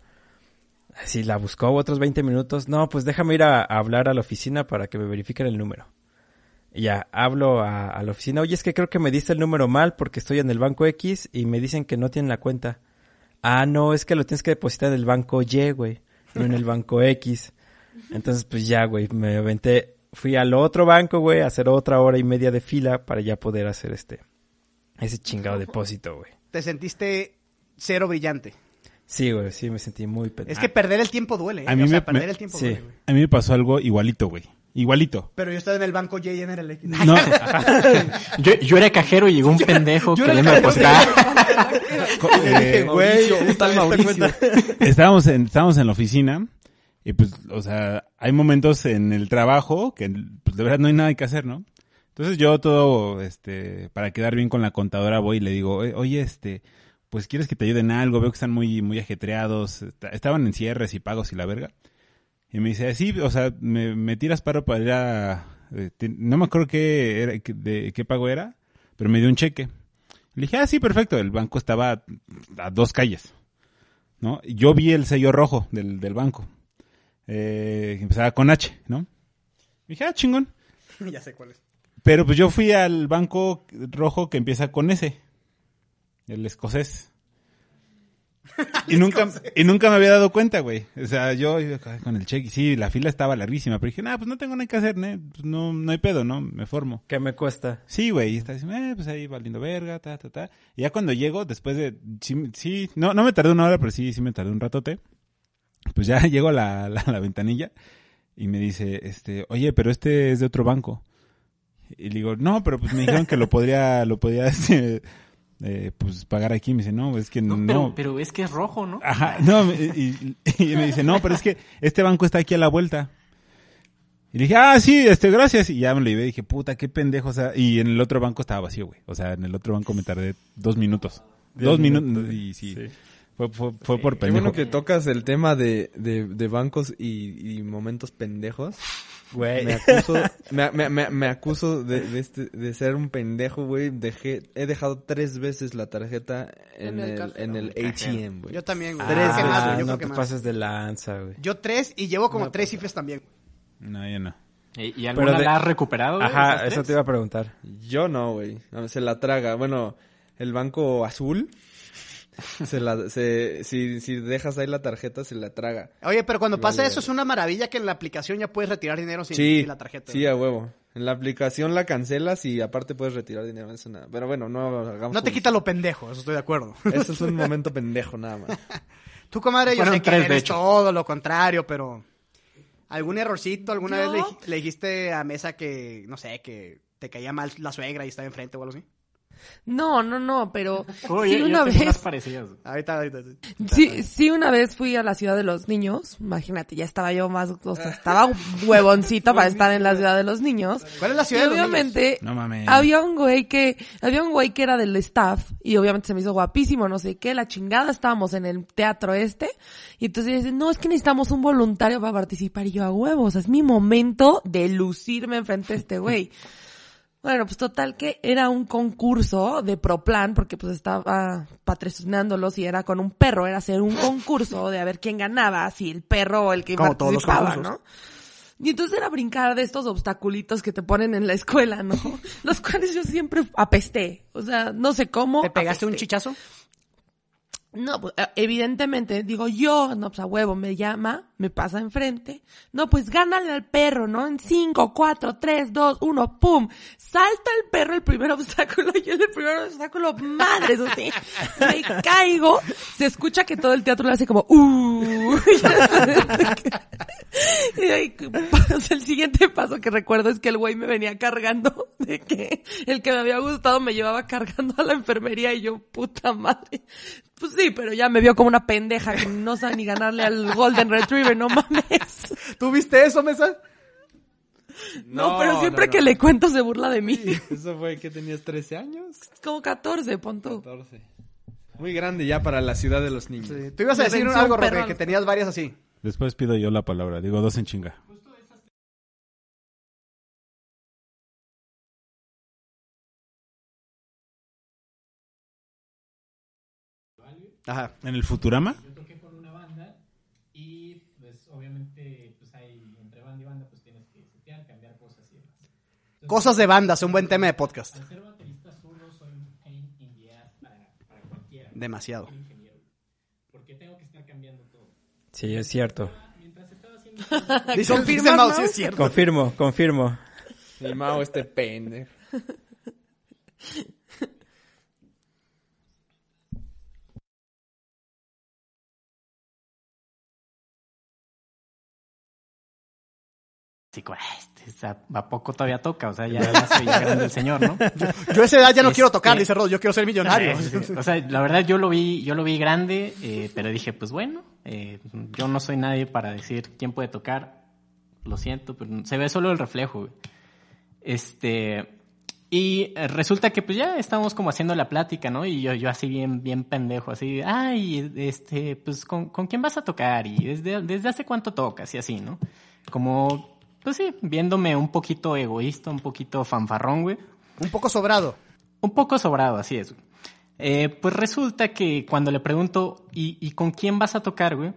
B: Así la buscó otros 20 minutos. No, pues déjame ir a, a hablar a la oficina para que me verifiquen el número. Ya, hablo a, a la oficina. Oye, es que creo que me diste el número mal porque estoy en el banco X y me dicen que no tienen la cuenta. Ah, no, es que lo tienes que depositar en el banco Y, güey, no en el banco X. Entonces, pues ya, güey, me aventé, fui al otro banco, güey, a hacer otra hora y media de fila para ya poder hacer este, ese chingado depósito, güey.
A: Te sentiste cero brillante.
B: Sí, güey, sí, me sentí muy pendejo.
A: Es que perder el tiempo duele, ¿eh?
C: A mí
A: o sea,
C: me-
A: perder
C: me-
A: el tiempo
B: sí.
A: duele, güey.
C: A mí me pasó algo igualito, güey. Igualito.
A: Pero yo estaba en el banco Y y en el X.
C: No,
D: Yo, yo era cajero y llegó un pendejo
A: yo
D: que
A: era
D: le me
A: cajero.
D: depositaba.
E: Eh, güey, un tal Mauricio.
C: estábamos en, estábamos en la oficina y pues, o sea, hay momentos en el trabajo que pues, de verdad no hay nada que hacer, ¿no? Entonces yo todo, este, para quedar bien con la contadora voy y le digo, "Oye, este, pues quieres que te ayuden en algo, veo que están muy, muy ajetreados, estaban en cierres y pagos y la verga. Y me dice, sí, o sea, me, me tiras paro para ir a, eh, no me acuerdo qué era, de qué pago era, pero me dio un cheque. Le dije, ah, sí, perfecto. El banco estaba a dos calles. ¿No? Yo vi el sello rojo del, del banco. Eh, empezaba con H, ¿no? dije, ah, chingón.
A: ya sé cuál es.
C: Pero pues yo fui al banco rojo que empieza con S. El escocés. Y nunca, y nunca me había dado cuenta, güey. O sea, yo iba con el cheque. Sí, la fila estaba larguísima. Pero dije, nah, pues no tengo nada que hacer, ¿no? Pues no, no hay pedo, ¿no? Me formo.
B: ¿Qué me cuesta?
C: Sí, güey. Y está diciendo, eh, pues ahí valiendo verga, ta, ta, ta. Y ya cuando llego, después de, sí, sí, no, no me tardé una hora, pero sí, sí me tardé un ratote. Pues ya llego a la, la, la ventanilla y me dice, este, oye, pero este es de otro banco. Y le digo, no, pero pues me dijeron que lo podría, lo podría, este, eh, pues pagar aquí. Me dice, no, es que no.
D: Pero, pero es que es rojo, ¿no?
C: Ajá, no, me- y, y me dice, no, pero es que este banco está aquí a la vuelta. Y le dije, ah, sí, este, gracias. Y ya me lo llevé y dije, puta, qué pendejo. O sea, y en el otro banco estaba vacío, güey. O sea, en el otro banco me tardé dos minutos. Dos minutos. Y sí, Fue, fue, fue por
E: Qué
C: pendejo.
E: bueno que tocas el tema de, de, de bancos y, y momentos pendejos.
B: Güey.
E: Me acuso, me, me, me, me acuso de, de, este, de ser un pendejo, güey. Dejé, he dejado tres veces la tarjeta en,
F: En el
E: el, en el ATM, güey.
A: Yo también, güey.
B: Ah,
A: más, güey, yo
B: no te
A: más.
B: pases de lanza, güey.
A: Yo tres y llevo como tres cifras también.
C: No, ya no.
D: ¿Y, y alguna
B: de-
D: la has recuperado? güey,
B: Ajá, eso
D: tres?
B: te iba a preguntar.
E: Yo no, güey. No, Se la traga. Bueno, el banco azul. Se la, se, si, si dejas ahí la tarjeta, se la traga.
A: Oye, pero cuando pasa
E: Vale.
A: eso es una maravilla que en la aplicación ya puedes retirar dinero sin,
E: Sí,
A: sin la tarjeta.
E: sí, a huevo. En la aplicación la cancelas y aparte puedes retirar dinero. Eso nada. Pero bueno, no hagamos.
A: No te quita lo pendejo, eso estoy de acuerdo.
E: Eso es un momento pendejo nada más.
A: Tú, comadre, yo sé que eres
D: hecho.
A: todo lo contrario, pero... ¿Algún errorcito? ¿Alguna
F: ¿Yo?
A: vez le dijiste a Mesa que, no sé, que te caía mal la suegra y estaba enfrente o algo así?
F: No, no, no, pero
D: Uy,
F: sí una vez,
D: parecidas.
A: Ahorita, ahorita.
F: sí, sí una vez fui a la ciudad de los niños. Imagínate, ya estaba yo más, o sea, estaba huevoncito para estar en la ciudad de los niños.
A: ¿Cuál es la
F: Y
A: ciudad de los niños?
F: obviamente
C: No mames.
F: había un güey que, había un güey que era del staff y obviamente se me hizo guapísimo, no sé qué, la chingada, estábamos en el teatro este y entonces dice, no, es que necesitamos un voluntario para participar y yo a huevos, es mi momento de lucirme enfrente de este güey. Bueno, pues total que era un concurso de Proplan, porque pues estaba patrocinándolos y era con un perro, era hacer un concurso de a ver quién ganaba, si el perro o el que
A: Como todos los
F: participaba. ¿no? Y entonces era brincar de estos obstaculitos que te ponen en la escuela, ¿no? Los cuales yo siempre apesté. O sea, no sé cómo.
A: ¿Te pegaste un chichazo?
F: No, pues eh, evidentemente, digo yo, no, pues a huevo, me llama, me pasa enfrente. No, pues gánale al perro, ¿no? En cinco, cuatro, tres, dos, uno, pum. Salta el perro el primer obstáculo y el primer obstáculo, madre, eso sí. Me caigo, se escucha que todo el teatro le hace como, uh. Y ahí, o sea, el siguiente paso que recuerdo es que el güey me venía cargando de que el que me había gustado me llevaba cargando a la enfermería y yo, puta madre. Pues sí, pero ya me vio como una pendeja que no sabe ni ganarle al Golden Retriever, no mames.
A: ¿Tú viste eso, Mesa?
F: No, pero siempre que le cuento se burla de mí.
E: Eso fue que tenías 13 años.
F: Como 14, pon tú.
E: 14. Muy grande ya para la ciudad de los niños.
A: Sí. Tú ibas a decir algo, Roque, que tenías varias así.
C: Después pido yo la palabra. Digo dos en chinga.
A: Ajá.
C: ¿En el Futurama?
D: Yo toqué con una banda y pues obviamente pues hay entre banda y banda pues tienes que setear, cambiar cosas y demás.
A: Cosas de banda, es un buen tema de podcast.
D: Al ser baterista zurdo soy un pain in the ass para, para cualquiera,
A: Demasiado.
D: Porque tengo que estar cambiando todo.
B: Sí, es cierto.
D: Mientras estaba haciendo
A: Dice,
F: ¿Confirmas,
A: Mau,
F: no?
A: sí es cierto.
B: Confirmo, confirmo.
E: Y Mao, este pendejo.
D: Sí, co- este, ¿a poco todavía toca? O sea, ya, ya veía grande el señor, ¿no?
A: Yo a esa edad ya no
D: Este-
A: quiero tocar, dice Rod, yo quiero ser millonario.
D: O sea, la verdad yo lo vi, yo lo vi grande, eh, pero dije, pues bueno, eh, yo no soy nadie para decir quién puede tocar. Lo siento, pero se ve solo el reflejo. güey. Este, y resulta que pues ya estábamos como haciendo la plática, ¿no? Y yo, yo así bien, bien pendejo, así, ay, este, pues ¿con, con quién vas a tocar? Y desde, desde hace cuánto tocas y así, ¿no? Como, pues sí, viéndome un poquito egoísta, un poquito fanfarrón, güey.
A: Un poco sobrado.
D: un poco sobrado, así es. Eh, pues resulta que cuando le pregunto, ¿y, y con quién vas a tocar, güey?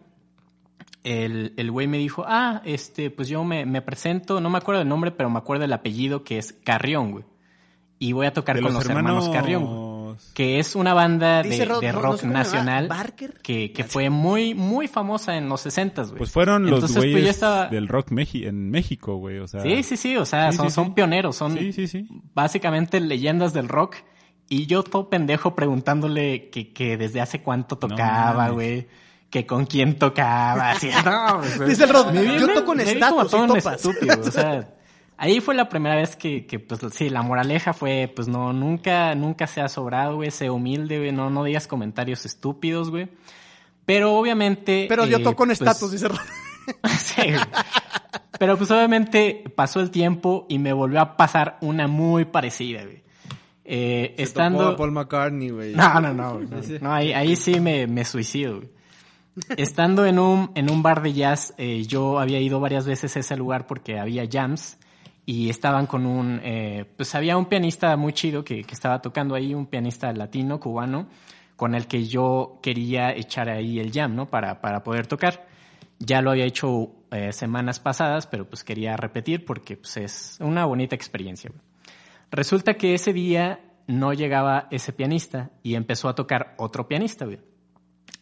D: El, el güey me dijo, ah, este, pues yo me, me presento, no me acuerdo del nombre, pero me acuerdo del apellido que es Carrión, güey. Y voy a tocar
C: De
D: con los, hermanos, Carrión, güey que es una banda de,
A: Rod-
D: de
A: no- no
D: rock
A: se llama,
D: nacional
A: ¿Barker?
D: que, que fue muy, muy famosa en los 60 güey.
C: Pues fueron los
D: Entonces, pues,
C: güeyes
D: yo estaba-
C: del rock Meji- en México, güey. O sea,
D: Sí, sí, sí, o sea,
C: Sí,
D: son,
C: sí,
D: son
C: sí.
D: pioneros, son
C: Sí, sí, sí.
D: básicamente leyendas del rock. Y yo todo pendejo preguntándole que, que desde hace cuánto tocaba, güey. Que con quién tocaba. Así, no, pues,
A: Dice el Rod, yo toco en estatus y
D: todo un
A: topas.
D: estúpido, o sea, ahí fue la primera vez que, que, pues sí, la moraleja fue, pues no, nunca, nunca seas sobrado, güey, sé humilde, güey, no, no digas comentarios estúpidos, güey. Pero obviamente...
A: Pero yo
D: eh,
A: toco en
D: pues,
A: estatus, dice.
D: Sí, güey. Pero pues obviamente pasó el tiempo y me volvió a pasar una muy parecida, güey. Eh,
E: Se
D: estando...
E: topó a Paul McCartney, güey.
D: No, no, no, no, no, ahí, ahí sí me, me suicido, güey. Estando en un, en un bar de jazz, eh, yo había ido varias veces a ese lugar porque había jams y estaban con un, eh, pues había un pianista muy chido que, que estaba tocando ahí, un pianista latino, cubano, con el que yo quería echar ahí el jam, ¿no? Para, para poder tocar. Ya lo había hecho eh, semanas pasadas, pero pues quería repetir porque pues es una bonita experiencia. Resulta que ese día no llegaba ese pianista y empezó a tocar otro pianista, güey.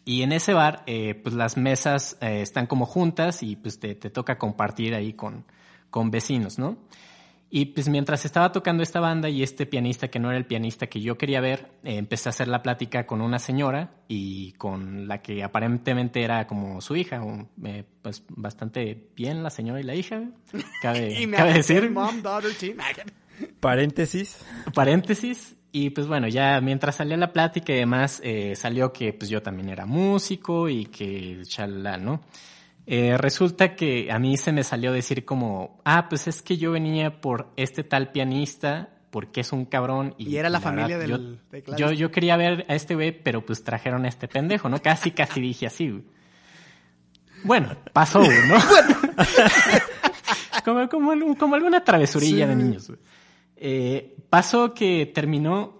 D: Y en ese bar, eh, pues las mesas están como juntas y pues te, te toca compartir ahí con, con vecinos, ¿no? Y pues mientras estaba tocando esta banda y este pianista que no era el pianista que yo quería ver, eh, empecé a hacer la plática con una señora y con la que aparentemente era como su hija, un- eh, pues bastante bien la señora y la hija, cabe,
A: Y me
D: cabe decir
A: Mom, daughter, team.
B: Paréntesis.
D: paréntesis. Y pues bueno, ya mientras salía la plática y demás, eh, salió que pues yo también era músico y que chalala, ¿no? Eh, resulta que a mí se me salió decir como, ah, pues es que yo venía por este tal pianista porque es un cabrón. Y,
A: Y era la familia del-
D: yo,
A: de
D: yo, yo quería ver a este güey, pero pues trajeron a este pendejo, ¿no? Casi, casi dije así, güey. Bueno, pasó, güey, ¿no? como, como, alguna travesurilla de niños, güey. Eh, pasó que terminó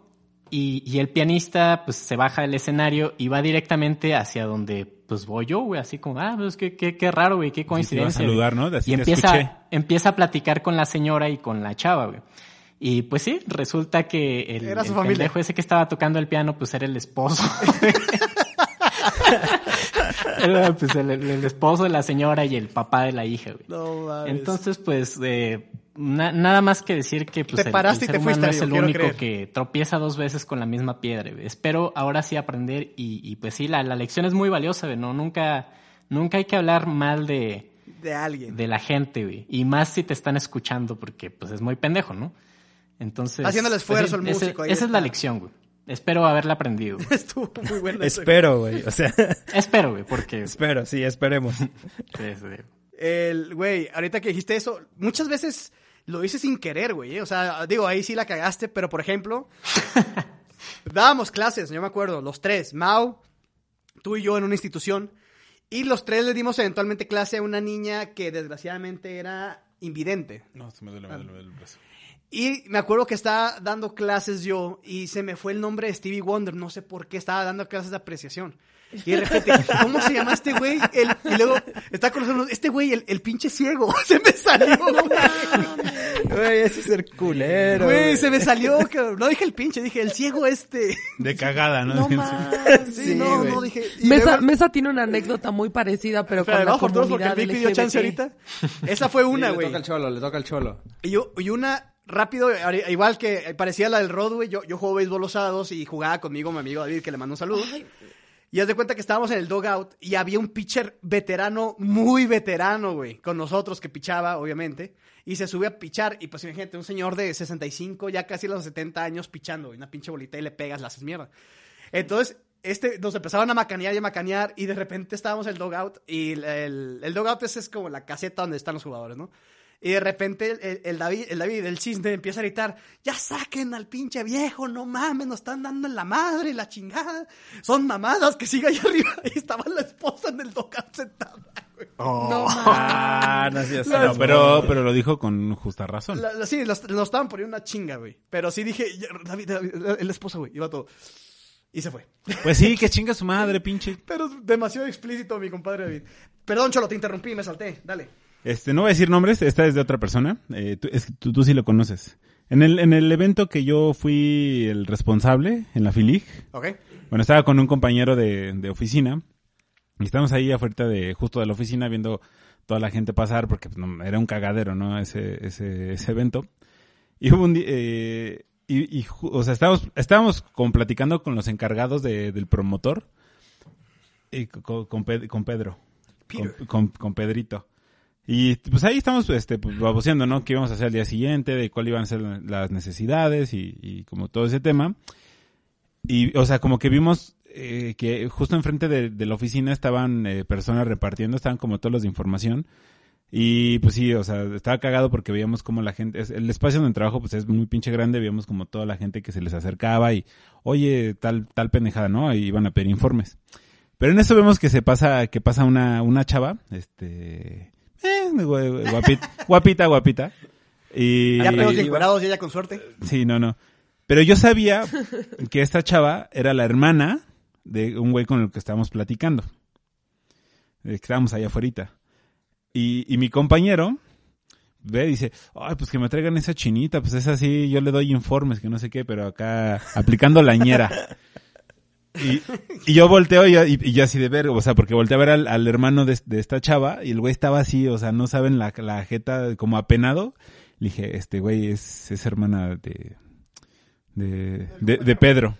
D: y, y el pianista pues se baja del escenario y va directamente hacia donde pues voy yo, güey, así como, ah, pues qué, qué, qué raro, güey, qué
C: te iba a
D: coincidencia.
C: saludar. ¿no? Así
D: y
C: te
D: empieza,
C: escuché.
D: empieza a platicar con la señora y con la chava, güey. Y pues sí, resulta que el,
A: Era su
D: el
A: familia.
D: pendejo ese que estaba tocando el piano, pues era el esposo. era pues el, el- el esposo de la señora y el papá de la hija, güey.
A: No mames.
D: Entonces, pues, eh, na- nada más que decir que pues,
A: Te
D: el-
A: paraste
D: el,
A: y
D: ser
A: te fuiste,
D: humano es el único
A: creer.
D: que tropieza dos veces con la misma piedra. güey. Espero ahora sí aprender y, y, pues sí, la, la lección es muy valiosa, güey, ¿no? Nunca, nunca hay que hablar mal de,
A: De alguien.
D: de la gente, güey. Y más si te están escuchando porque pues es muy pendejo, ¿no? Entonces...
A: Haciendo el
D: pues,
A: esfuerzo el
D: ese-
A: músico ahí
D: Esa es la lección, güey. Espero haberla aprendido. güey.
A: Estuvo muy bueno. eso.
B: Espero, güey. O sea,
D: Espero, güey, porque...
B: espero, sí, esperemos.
D: sí, sí.
A: El, güey, ahorita que dijiste eso, muchas veces lo hice sin querer, güey. ¿eh? O sea, digo, ahí sí la cagaste, pero por ejemplo, dábamos clases, yo me acuerdo, los tres, Mau, tú y yo en una institución, y los tres le dimos eventualmente clase a una niña que desgraciadamente era invidente.
C: No, se me duele, me duele, me duele el brazo.
A: Y me acuerdo que estaba dando clases yo y se me fue el nombre de Stevie Wonder, no sé por qué, estaba dando clases de apreciación. Y de repente, ¿cómo se llama este güey? El- y luego está con nosotros, este güey, el, el pinche ciego, se me salió.
B: Güey, ese es ser culero.
A: Güey, se me salió, cabrón. No dije el pinche, dije el ciego este.
C: De cagada, ¿no?
F: No
C: Sí.
A: Sí,
B: Sí,
A: no, dije.
F: Mesa,
A: luego-
F: Mesa tiene una anécdota muy parecida, pero
A: Espera,
F: con la
A: vamos por todos porque el
F: comunidad
A: Vic pidió chance ahorita. Esa fue una,
E: le
A: güey.
E: toca al cholo, le toca al cholo.
A: Y, yo- y una, rápido, igual que parecía la del Rod, güey. Yo, yo juego béisbol los sábados y jugaba conmigo mi amigo David, que le mando un saludo. Y haz de cuenta que estábamos en el dogout y había un pitcher veterano, muy veterano, güey, con nosotros que pichaba, obviamente. Y se sube a pichar y pues imagínate, un señor de 65, ya casi los 70 años pichando, y una pinche bolita y le pegas, la haces mierda. Entonces, este, nos empezaban a macanear y a macanear y de repente estábamos en el dogout y el, el, el es como la caseta donde están los jugadores, ¿no? Y de repente el, David, el David, el cisne, empieza a gritar, ya saquen al pinche viejo, no mames, nos están dando en la madre, la chingada. Son mamadas, que siga ahí arriba. Y estaba la esposa en el dock sentada, güey.
F: No mames.
B: Ah, no seas
C: No, pero, pero lo dijo con justa razón.
A: La- la- sí, nos estaban poniendo una chinga, güey. Pero sí dije, David, David, la, la esposa, güey, iba todo. Y se fue.
C: Pues sí, que chinga su madre, pinche.
A: Pero es demasiado explícito, mi compadre David. Perdón, Cholo, te interrumpí, me salté. Dale.
C: Este, no voy a decir nombres, esta es de otra persona. Eh, tú, es tú, tú sí lo conoces. En el, en el evento que yo fui el responsable, en la FILIG, bueno, estaba con un compañero de, de oficina. Y estábamos ahí afuera de, justo de la oficina, viendo toda la gente pasar, porque pues, no, era un cagadero, ¿no? Ese, ese, ese evento. Y hubo un día, eh, y, o sea, estábamos, estábamos como platicando con los encargados de- del promotor, y con, con Pedro, con, con, con Pedrito. Y pues ahí estamos, este, pues, baboseando, ¿no? ¿Qué íbamos a hacer al día siguiente? De cuál iban a ser las necesidades y, y como todo ese tema. Y, o sea, como que vimos eh, que justo enfrente de, de la oficina estaban eh, personas repartiendo, estaban como todos los de información. Y pues sí, o sea, estaba cagado porque veíamos como la gente, es- el espacio donde trabajo pues es muy pinche grande, veíamos como toda la gente que se les acercaba y, oye, tal, tal pendejada, ¿no? Y iban a pedir informes. Pero en eso vemos que se pasa, que pasa una, una chava, este, eh, gu- guapita, guapita, guapita. Y,
A: Ya pedos
B: y-
A: ella con suerte.
C: Sí, no, no. Pero yo sabía que esta chava era la hermana de un güey con el que estábamos platicando. Que estábamos allá afuera. Y, y mi compañero ve y dice, ay, pues que me traigan esa chinita, pues es así, yo le doy informes, que no sé qué, pero acá aplicando la ñera. Y, y yo volteo y, y, y yo así de ver, o sea, porque volteé a ver al, al hermano de, de esta chava y el güey estaba así, o sea, no saben la, la jeta como apenado. Le dije, este güey es, es hermana de, de, de, de Pedro.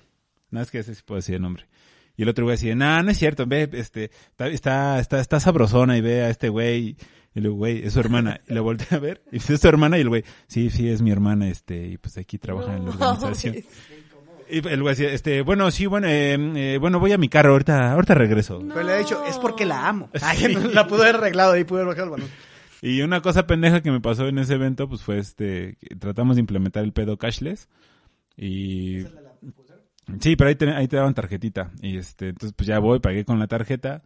C: No es que ese sí puedo decir el nombre. Y el otro güey así, no, no es cierto, ve, este, está, está, está, está sabrosona y ve a este güey. Y le digo, güey, es su hermana. Y le volteé a ver, y es su hermana, y el güey, sí, sí, es mi hermana, este, y pues aquí trabaja en la organización. Y el güey decía, este, bueno, sí, bueno, eh, eh, bueno, voy a mi carro, ahorita, ahorita regreso.
A: Pero le he dicho, es porque la amo. Ay, no, la pude haber arreglado ahí, pude haber bajado el balón.
C: Y una cosa pendeja que me pasó en ese evento, pues fue este, que tratamos de implementar el pedo cashless. Y... Sí, pero ahí te, ahí te daban tarjetita. Y este, entonces pues ya voy, pagué con la tarjeta.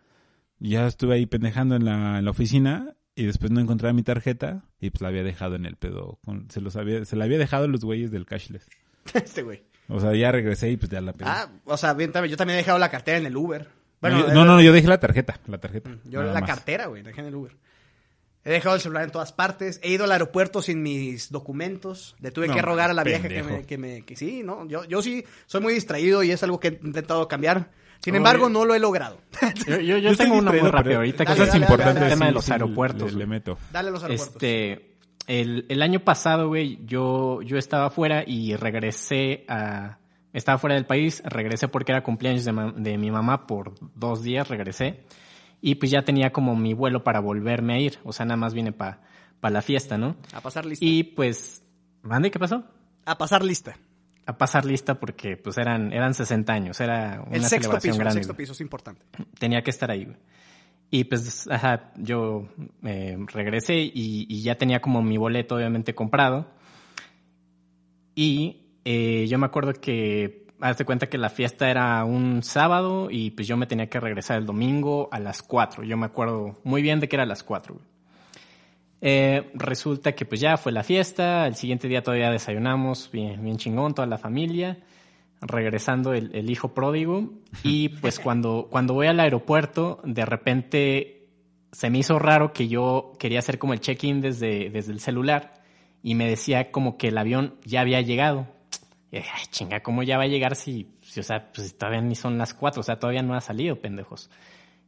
C: Y ya estuve ahí pendejando en la, en la oficina. Y después no encontraba mi tarjeta. Y pues la había dejado en el pedo. con- se los había, se la había dejado a los güeyes del cashless.
A: Este güey.
C: O sea, ya regresé y pues ya la pedí.
A: Ah, o sea, bien, también- yo también he dejado la cartera en el Uber. Bueno,
C: no, yo-
A: eh,
C: no, no, yo dejé la tarjeta. La tarjeta.
A: Yo
C: nada
A: la
C: más.
A: cartera, güey, dejé en el Uber. He dejado el celular en todas partes. He ido al aeropuerto sin mis documentos. Le tuve
C: No,
A: que rogar a la vieja que me, que me... Que sí, ¿no? Yo, yo sí soy muy distraído y es algo que he intentado cambiar. Sin embargo, no lo he logrado.
D: Yo, yo, yo tengo una muy rápida ahorita que
A: Dale,
C: Cosas
A: dale,
D: es
C: importantes.
A: dale,
D: el tema de los aeropuertos.
C: Le, meto.
A: Dale a los aeropuertos.
D: Este, el, el año pasado, güey, yo, yo estaba fuera y regresé a... Estaba fuera del país, regresé porque era cumpleaños de, ma- de mi mamá por dos días, regresé. Y pues ya tenía como mi vuelo para volverme a ir. O sea, nada más vine para la fiesta, ¿no?
A: A pasar lista.
D: Y pues... ¿Mande? ¿Qué pasó?
A: A pasar lista.
D: A pasar lista porque pues eran, eran 60 años, era una
A: El sexto
D: celebración
A: piso, el
D: grande.
A: sexto piso es importante.
D: tenía que estar ahí, güey. Y pues, ajá, yo eh, regresé y, ya tenía como mi boleto obviamente comprado. Y eh, yo me acuerdo que, hazte cuenta que la fiesta era un sábado y pues yo me tenía que regresar el domingo a las 4. Yo me acuerdo muy bien de que era a las 4. güey. Eh, resulta que pues ya fue la fiesta, el siguiente día todavía desayunamos bien, bien chingón, toda la familia regresando el, el hijo pródigo y pues cuando, cuando voy al aeropuerto de repente se me hizo raro que yo quería hacer como el check-in desde, desde el celular y me decía como que el avión ya había llegado. Y dije, ay, chinga, ¿cómo ya va a llegar si, si, o sea, pues todavía ni son las cuatro, o sea, todavía no ha salido, pendejos.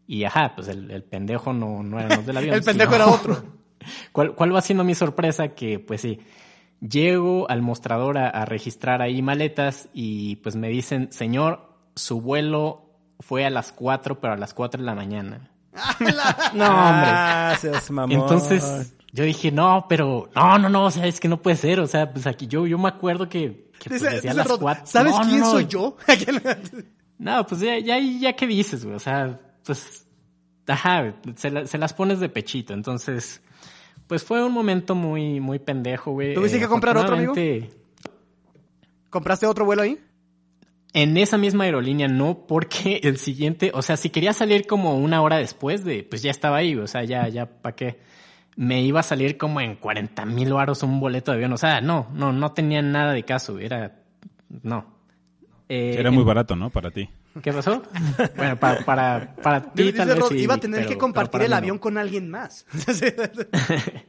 D: Y ajá, pues el, el pendejo no, no era del avión.
A: El pendejo
D: sino-
A: era otro.
D: ¿Cuál, ¿Cuál va siendo mi sorpresa? Que, pues sí, llego al mostrador a, a registrar ahí maletas y pues me dicen, señor, su vuelo fue a las 4, pero a las 4 de la mañana. no, hombre.
B: Ah, seas mamón.
D: Entonces yo dije, no, pero no, no, no, o sea, es que no puede ser. O sea, pues aquí yo, yo me acuerdo que, que pues,
A: Dice-
D: decía a
A: dice
D: las
A: Rod,
D: 4.
A: ¿Sabes
D: No,
A: quién
D: no.
A: soy yo?
D: No, pues ya, ya, ya qué dices, güey. O sea, pues, ajá, se, la- se las pones de pechito. Entonces, Pues fue un momento muy, muy pendejo, güey.
A: ¿Tuviste
D: Eh,
A: que comprar otro, amigo? ¿Compraste otro vuelo ahí?
D: En esa misma aerolínea no, porque el siguiente, o sea, si quería salir como una hora después de, pues ya estaba ahí, o sea, ya, ya, ¿para qué? Me iba a salir como en 40 mil baros un boleto de avión, o sea, no, no, no tenía nada de caso, era, no. Eh,
C: Era muy barato, ¿no? Para ti.
D: ¿Qué pasó? bueno, para, para, para ti tal vez sí,
A: iba a tener
D: pero-
A: que compartir el
D: no.
A: avión con alguien más.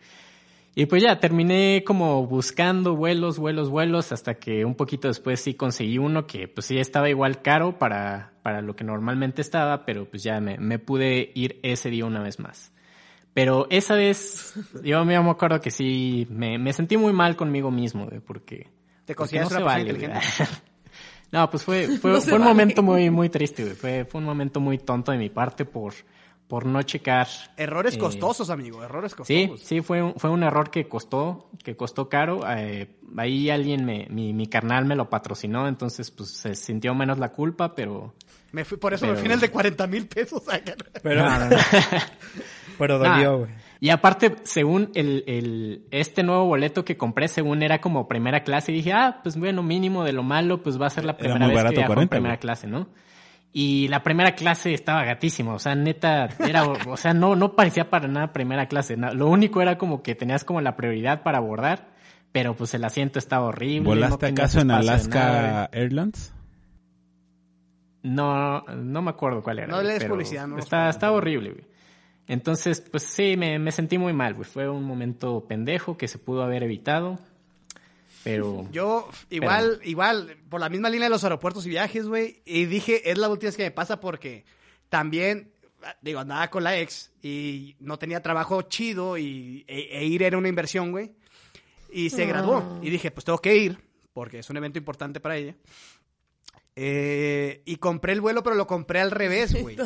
D: Y pues ya, terminé como buscando vuelos, vuelos, vuelos, hasta que un poquito después sí conseguí uno que pues sí estaba igual caro para, para lo que normalmente estaba, pero pues ya me, me pude ir ese día una vez más. Pero esa vez, yo me acuerdo que sí, me, me sentí muy mal conmigo mismo, porque...
A: ¿Te
D: porque
A: consideras
D: no
A: una
D: se
A: persona
D: vale,
A: inteligente?
D: No, pues fue, fue,
F: No
D: fue un
F: vale.
D: momento muy, muy triste, güey. Fue, fue un momento muy tonto de mi parte por, por no checar.
A: Errores
D: eh,
A: costosos, amigo, errores
D: Sí,
A: costosos.
D: sí, fue un, fue un error que costó, que costó caro. Eh, ahí alguien me, mi, mi carnal me lo patrocinó, entonces pues se sintió menos la culpa, pero...
A: Me fui, por eso me
D: Pero-
A: fui en el de 40 mil pesos.
B: Pero,
D: No, no, no.
B: pero dolió, güey.
D: Y aparte, según el, el, este nuevo boleto que compré, según era como primera clase, y dije, ah, pues bueno, mínimo de lo malo, pues va a ser la
C: Era
D: primera
C: muy
D: vez
C: barato,
D: que viajo en
C: 40,
D: primera clase, ¿no? Y la primera clase estaba gatísima, o sea, neta, era, o sea, no, no parecía para nada primera clase. na- Lo único era como que tenías como la prioridad para abordar, pero pues el asiento estaba horrible. no
C: ¿Volaste
D: tenías
C: acaso en Alaska Airlines?
D: No, no me acuerdo cuál era.
A: No le des publicidad, no
D: Está, está horrible, güey. Entonces, pues sí, me, me sentí muy mal, güey. Fue un momento pendejo que se pudo haber evitado. Pero.
A: Yo, igual, igual, por la misma línea de los aeropuertos y viajes, güey, y dije, es la última vez que me pasa porque también, digo, andaba con la ex y no tenía trabajo chido y, e, e ir era una inversión, güey. Y se
F: Ah.
A: graduó. Y dije, pues tengo que ir porque es un evento importante para ella. Eh, y compré el vuelo, pero lo compré al revés, güey.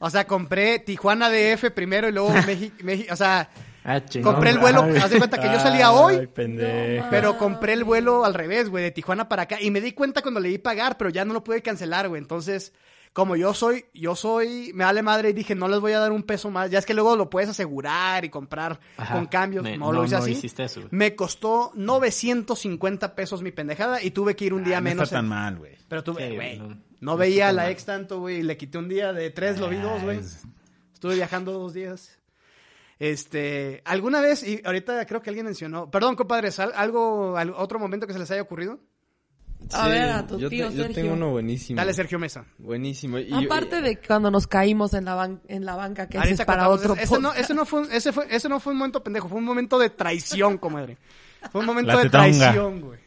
A: O sea, compré Tijuana DF primero y luego México, o sea,
D: Ah, chingón.
A: compré el vuelo,
D: Ay.
A: haz de cuenta que yo salía
B: Ay,
A: hoy,
B: pendejo.
A: pero compré el vuelo al revés, güey, de Tijuana para acá. Y me di cuenta cuando le di pagar, pero ya no lo pude cancelar, güey. Entonces, como yo soy, yo soy, me vale madre y dije, no les voy a dar un peso más. Ya es que luego lo puedes asegurar y comprar
D: Ajá.
A: con cambios.
D: Me-
A: no, lo hice
D: no
A: así.
D: hiciste eso.
A: Me costó 950 pesos mi pendejada y tuve que ir un día
C: Ah, no
A: menos.
C: está tan mal, güey.
A: Pero tuve, güey,
D: no-
A: veía a la ex tanto, güey. Le quité un día de tres, lo vi dos, güey.
C: Ah, es-
A: Estuve viajando dos días. Este, alguna vez, y ahorita creo que alguien mencionó, perdón, compadres, ¿al- algo, al- otro momento que se les haya ocurrido?
F: A ver, a tu
E: yo,
F: tío
E: te- yo
F: Sergio.
E: tengo uno buenísimo.
A: Dale, Sergio Mesa.
E: Buenísimo. Y yo-
F: Aparte de cuando nos caímos en la, ban- en la banca, que ese es para otro
A: ese, ese no, ese no fue, un- ese fue, ese no fue un momento pendejo, fue un momento de traición, comadre. Fue un momento
C: La
A: de
C: tetonga.
A: traición, güey.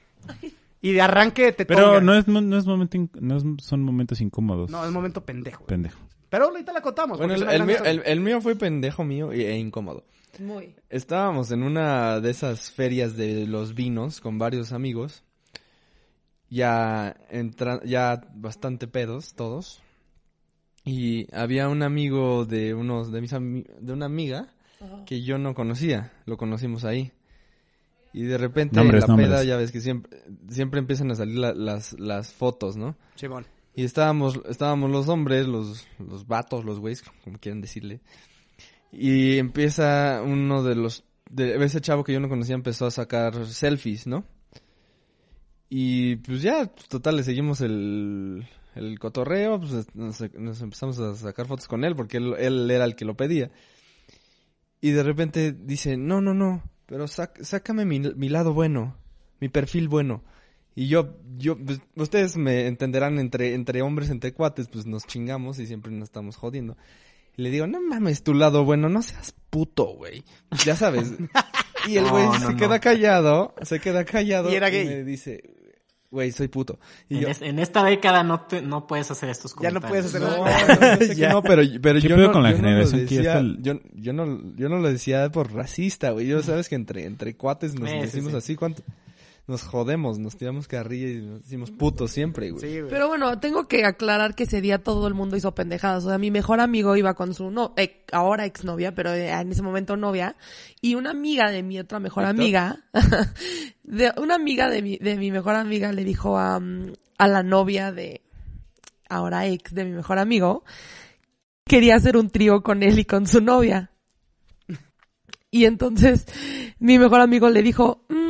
A: Y de arranque de tetonga.
C: Pero no es, no es momento, in- no es- son momentos incómodos.
A: No, es momento pendejo. güey.
C: Pendejo.
A: Pero ahorita la contamos.
E: Bueno, el, mío, el, el mío fue pendejo mío e, e incómodo.
F: Muy.
E: Estábamos en una de esas ferias de los vinos con varios amigos. Ya entra, ya bastante pedos todos. Y había un amigo de unos de mis ami- de una amiga que yo no conocía, lo conocimos ahí. Y de repente
C: Nombres,
E: la
C: nombres.
E: peda ya ves que siempre siempre empiezan a salir la- las las fotos, ¿no?
A: Simón.
E: Y estábamos, estábamos los hombres, los, los vatos, los güeyes, como quieran decirle. Y empieza uno de los, de ese chavo que yo no conocía empezó a sacar selfies, ¿no? Y pues ya, total, le seguimos el, el cotorreo, pues nos, nos empezamos a sacar fotos con él porque él, él era el que lo pedía. Y de repente dice, no, no, no, pero sac- sácame mi, mi lado bueno, mi perfil bueno. Y yo, yo, pues, ustedes me entenderán entre, entre hombres, entre cuates, pues nos chingamos y siempre nos estamos jodiendo. Y le digo, no mames, tu lado bueno, no seas puto, güey. Ya sabes. Y el güey
D: no,
E: se
D: no.
E: queda callado, se queda callado.
A: Y era gay.
E: me dice, güey, soy puto. Y
D: En,
E: yo,
D: es- en esta década no, te- no puedes hacer estos
A: Ya no
D: comentarios.
A: puedes hacer
E: no, pero, pero
C: ¿Qué
E: yo no,
C: con la
E: yo no lo
C: generación que ya el-
E: yo, yo no, yo no lo decía por racista, güey. Yo sabes que entre, entre cuates nos
D: Sí, sí,
E: decimos
D: sí.
E: así, ¿cuánto? Nos jodemos, nos tiramos carrilla y nos decimos putos siempre, güey.
A: Sí, güey.
F: Pero bueno, tengo que aclarar que ese día todo el mundo hizo pendejadas. O sea, mi mejor amigo iba con su, no, eh, ahora exnovia, pero eh, en ese momento novia. Y una amiga de mi otra mejor amiga, de, una amiga de mi, de mi mejor amiga le dijo a, mm, a la novia de, ahora ex de mi mejor amigo, quería hacer un trío con él y con su novia. Y entonces mi mejor amigo le dijo, "Mm,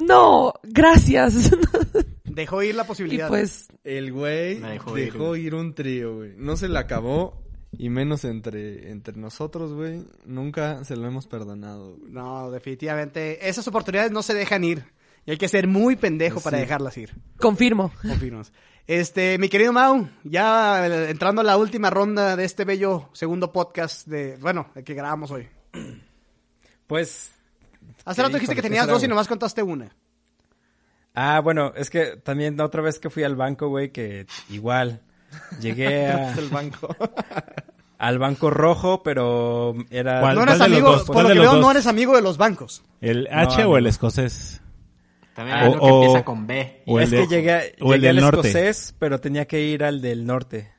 F: no, gracias.
A: Dejó ir la
F: y
A: posibilidad.
F: pues,
E: El güey
D: Me
E: dejó,
D: dejó ir,
E: ir, un trío, güey. No se le acabó. Y menos entre, entre nosotros, güey. Nunca se lo hemos perdonado. güey.
A: No, definitivamente. Esas oportunidades no se dejan ir. Y hay que ser muy pendejo para dejarlas ir.
F: confirmo.
A: Confirmas. Este, mi querido Mau, ya eh, entrando a la última ronda de este bello segundo podcast de, bueno, el que grabamos hoy.
B: Pues
A: Hace rato dijiste que
B: híjole, ¿qué
A: tenías dos y nomás contaste una.
B: Ah, bueno, es que también la otra vez que fui al banco, güey, que igual llegué a-
E: El banco.
B: al banco rojo, pero era...
C: ¿Cuál?
A: No eres
C: de los
A: amigo,
C: dos?
A: por
C: ¿Cuál
A: lo
C: de
A: que
C: los
A: veo,
C: dos?
A: no eres amigo de los bancos.
C: ¿El
B: No,
C: H o
B: amigo.
C: el escocés?
D: También
B: Ah,
D: hay uno que
C: o-
D: empieza con B.
C: o el
B: es
C: de-
B: que llegué,
C: o el
B: llegué al
C: del norte.
B: escocés, pero tenía que ir al del norte.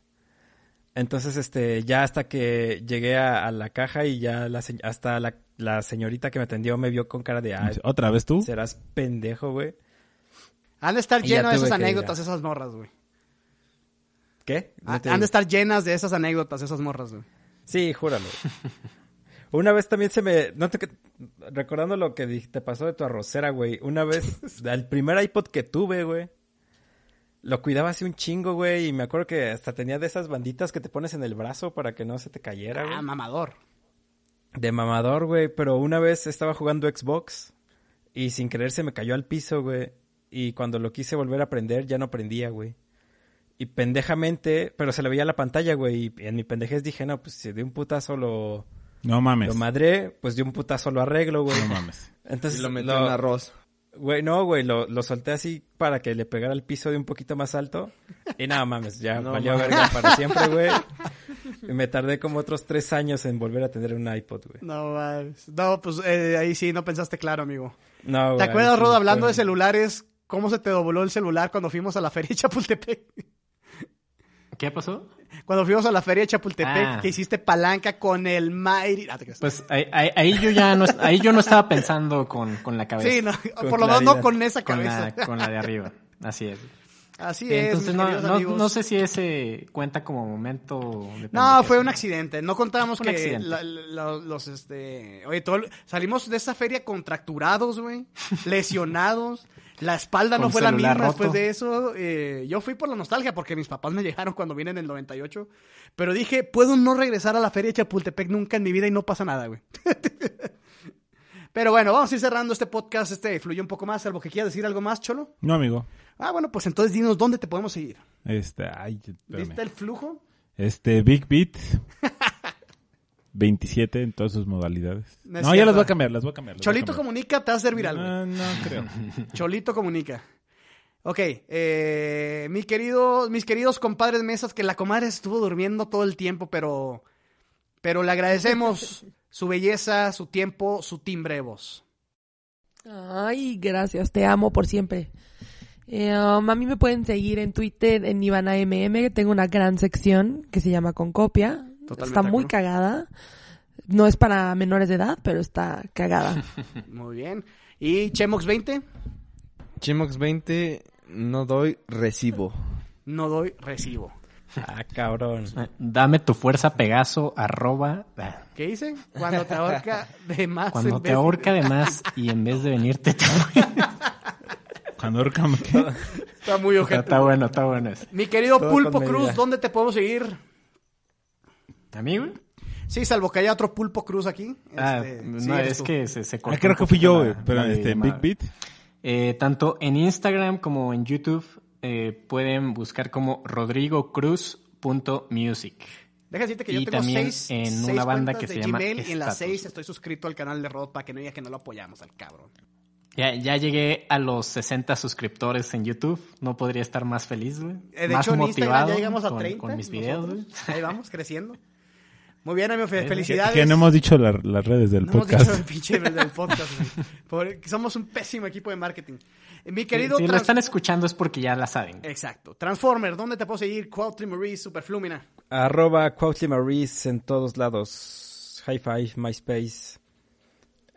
B: Entonces, este, ya hasta que llegué a, a la caja y ya la, se- hasta la, la señorita que me atendió me vio con cara de, ay,
C: ¿Otra vez tú?
B: serás pendejo, güey.
A: Han de estar llenas de esas anécdotas, esas morras, güey.
B: ¿Qué? No te
A: Han de estar llenas de esas anécdotas, esas morras, güey.
B: Sí, júralo. Una vez también se me... No te... Recordando lo que te pasó de tu arrocera, güey. Una vez, el primer iPod que tuve, güey. Lo cuidaba así un chingo, güey. Y me acuerdo que hasta tenía de esas banditas que te pones en el brazo para que no se te cayera, güey.
A: Ah, mamador.
B: De mamador, güey. Pero una vez estaba jugando Xbox. Y sin querer se me cayó al piso, güey. Y cuando lo quise volver a prender, ya no prendía, güey. Y pendejamente, pero se le veía la pantalla, güey. Y en mi pendejez dije, no, pues si de un putazo lo...
C: No mames.
B: Lo madré, pues de un putazo lo arreglo, güey.
C: No mames.
B: Entonces,
E: Y lo metió en arroz.
B: Güey, no, güey, lo, lo solté así para que le pegara el piso de un poquito más alto. Y nada mames, ya
E: No
B: valió
E: mames.
B: verga para siempre, güey. Y me tardé como otros tres años en volver a tener un iPod, güey.
A: No, mames. no, pues eh, ahí sí, no pensaste claro, amigo.
B: No,
A: ¿Te
B: güey,
A: acuerdas,
B: sí,
A: Rodo, hablando
B: fue-
A: de celulares? ¿Cómo se te dobló el celular cuando fuimos a la feria de Chapultepec?
D: ¿Qué pasó?
A: Cuando fuimos a la feria de Chapultepec,
D: Ah.
A: que hiciste palanca con el Mighty. Ah.
D: Pues ahí, yo ya no, ahí yo no estaba pensando con, con la cabeza.
A: sí, no, por lo menos no con esa
D: con,
A: cabeza.
D: la, con la de arriba. Así es.
A: Así
D: Sí,
A: es,
D: Entonces no, no, no sé si ese cuenta como momento
A: No, fue un accidente. No contamos
D: Un
A: que
D: accidente.
A: la- la- los, este... Oye, todo salimos de esa feria contracturados, güey. lesionados. La espalda no fue la misma después de eso. Eh, yo fui por la nostalgia porque mis papás me llegaron cuando vine en el 98. Pero dije, puedo no regresar a la feria de Chapultepec nunca en mi vida y no pasa nada, güey. Pero bueno, vamos a ir cerrando este podcast. Este fluyó un poco más. Salvo que quieras decir algo más, Cholo.
C: No, amigo.
A: Ah, bueno, pues entonces dinos dónde te podemos seguir.
C: Este, ay.
A: ¿Viste el flujo?
C: Este, Big Beat. 27 en todas sus modalidades.
A: No
C: ya las voy a cambiar, las voy a cambiar. a
A: Cholito
C: cambiar.
A: comunica, te va a servir algo.
C: No, no creo.
A: Cholito comunica. Ok, eh, mi querido, mis queridos compadres mesas, que la comadre estuvo durmiendo todo el tiempo, pero, pero le agradecemos su belleza, su tiempo, su timbre de voz.
F: Ay, gracias, te amo por siempre. Eh, um, a mí me pueden seguir en Twitter en Ivana MM, tengo una gran sección que se llama Con Copia.
A: Totalmente
F: está muy
A: acuerdo.
F: cagada. No es para menores de edad, pero está cagada.
A: Muy bien. ¿Y Chemox 20?
E: Chimox 20, no doy recibo.
A: No doy recibo.
B: Ah, cabrón.
D: Eh, Dame tu fuerza, Pegaso, arroba. ah,
A: ¿Qué dice? Cuando te ahorca de más.
D: Cuando
A: en
D: te
A: vez-
D: ahorca de más y en vez de venirte te
C: Cuando ahorca me queda-
A: Está muy
D: está,
A: ojete.
D: está bueno, está bueno.
A: Mi querido
B: Todo
A: Pulpo. Cruz, ¿dónde te podemos seguir?
D: ¿A mí, güey?
A: Sí, salvo que haya otro Pulpo Cruz aquí.
D: Ah,
A: Este,
D: no,
A: sí,
D: es
A: tú.
D: que se, se cortó
C: Ah, creo
D: un
C: que fui yo, güey. Pero
D: la
C: este, Big. Beat.
D: Eh, tanto en Instagram como en YouTube eh, pueden buscar como rodrigocruz.music.
A: Deja decirte que yo
D: Y
A: tengo
D: también
A: seis,
D: en
A: seis
D: una banda que
A: de
D: se llama
A: Gmail y en las seis estoy suscrito al canal de Rod para que no diga que no lo apoyamos al cabrón.
D: Ya, ya llegué a los 60 suscriptores en YouTube. No podría estar más feliz, güey.
A: Eh, de
D: más
A: hecho, en Instagram
D: motivado
A: ya llegamos a
D: con,
A: 30.
D: con mis videos, güey.
A: Ahí vamos, creciendo. Muy bien, amigo, fe-
D: Que-
A: felicidades.
C: Que no hemos dicho la- las redes del
A: No hemos
C: podcast.
A: dicho el pinche del podcast. Por- somos un pésimo equipo de marketing. Eh, Mi querido...
D: si lo
A: trans-
D: están escuchando es porque ya la saben.
A: Exacto. Transformer, ¿dónde te puedo seguir? Maurice, Superflumina.
B: Arroba Maurice en todos lados. Hi-Fi, MySpace,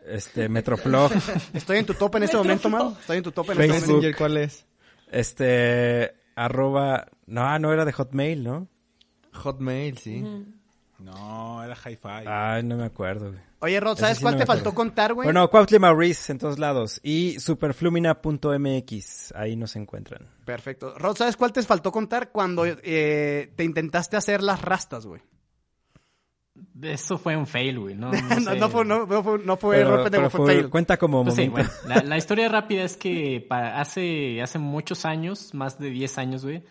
B: este, Metroflog,
A: Estoy en tu top en este momento, Mau. Estoy en tu top en este
B: Facebook.
A: momento.
E: Messenger, ¿cuál es?
B: este, arroba, no, no era de Hotmail, ¿no?
E: Hotmail, sí.
C: No, era hi-fi.
B: Ay, no me acuerdo, güey.
A: Oye, Rod, ¿sabes
B: sí
A: cuál
B: no
A: te faltó contar, güey?
B: Bueno, Cuautli Maurice en todos lados. Y superflumina.mx. Ahí nos encuentran.
A: Perfecto. Rod, ¿sabes cuál te faltó contar cuando eh, te intentaste hacer las rastas, güey?
D: Eso fue un fail, güey. No, no,
A: No,
D: sé.
A: no fue, no, no fue, no fue
B: Pero-
A: error
B: pero
A: fue
B: fue-
A: fail.
B: cuenta como
D: Pues sí,
B: momento.
D: bueno, la, la historia rápida es que hace, hace muchos años, más de 10 años, güey,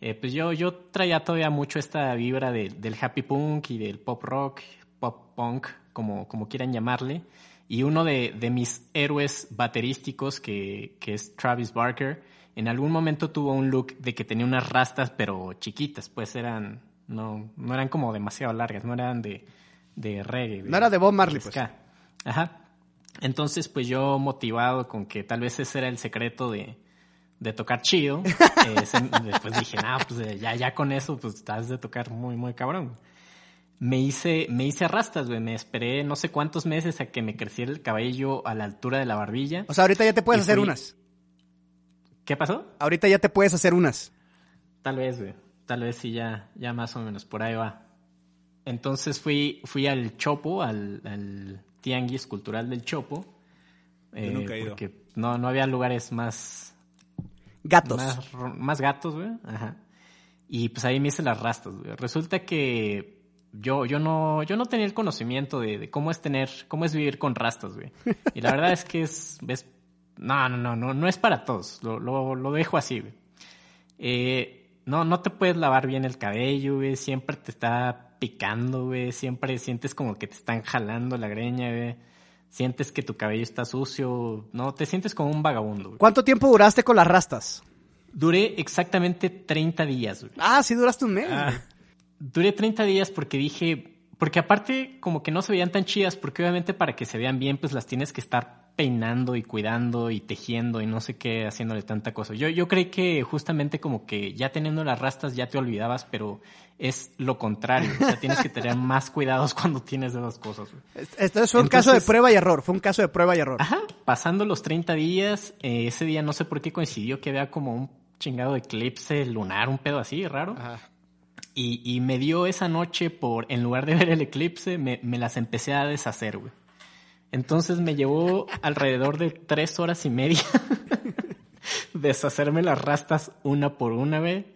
D: eh, pues yo, yo traía todavía mucho esta vibra de- del happy punk y del pop rock, pop punk, como, como quieran llamarle. Y uno de, de mis héroes baterísticos, que, que es Travis Barker, en algún momento tuvo un look de que tenía unas rastas, pero chiquitas, pues eran, no, no eran como demasiado largas, no eran de, de reggae.
A: No era de Bob Marley, pues.
D: Ajá. Entonces, pues yo motivado con que tal vez ese era el secreto de, de tocar chido, eh, se- pues dije, nah, pues eh, ya, ya con eso, pues estás de tocar muy, muy cabrón. Me hice, me hice rastas, güey. Me esperé no sé cuántos meses a que me creciera el cabello a la altura de la barbilla.
A: O sea, ahorita ya te puedes hacer
D: fui-
A: unas.
D: ¿Qué pasó?
A: Ahorita ya te puedes hacer unas.
D: Tal vez, güey. Tal vez sí, ya, ya más o menos por ahí va. Entonces fui, fui al Chopo, al, al Tianguis Cultural del Chopo. eh,
C: nunca he ido.
D: Porque no, no había lugares más,
A: Gatos.
D: más, gatos, güey. Ajá. Y pues ahí me hice las rastas, güey. Resulta que yo, yo no, yo no tenía el conocimiento de, de cómo es tener, cómo es vivir con rastas, güey. Y la verdad es que es, es- no, no, no, no, no es para todos. Lo, lo, lo dejo así, güey. Eh, no, no te puedes lavar bien el cabello, güey. Siempre te está picando, güey. Siempre sientes como que te están jalando la greña, güey. Sientes que tu cabello está sucio. No, te sientes como un vagabundo, güey.
A: ¿Cuánto tiempo duraste con las rastas?
D: Duré exactamente 30 días, güey.
A: Ah, sí duraste un mes. güey.
D: Duré 30 días porque dije, porque aparte como que no se veían tan chidas, porque obviamente para que se vean bien, pues las tienes que estar peinando y cuidando y tejiendo y no sé qué, haciéndole tanta cosa. Yo, yo creí que justamente como que ya teniendo las rastas ya te olvidabas, pero es lo contrario. O sea, tienes que tener más cuidados cuando tienes esas cosas.
A: Este fue un caso de prueba y error. Fue un caso de prueba y error.
D: Ajá, pasando los 30 días, eh, ese día no sé por qué coincidió que había como un chingado eclipse lunar, un pedo así, raro. Y, y me dio esa noche por, en lugar de ver el eclipse, me, me las empecé a deshacer, güey. Entonces me llevó alrededor de tres horas y media deshacerme las rastas una por una, güey.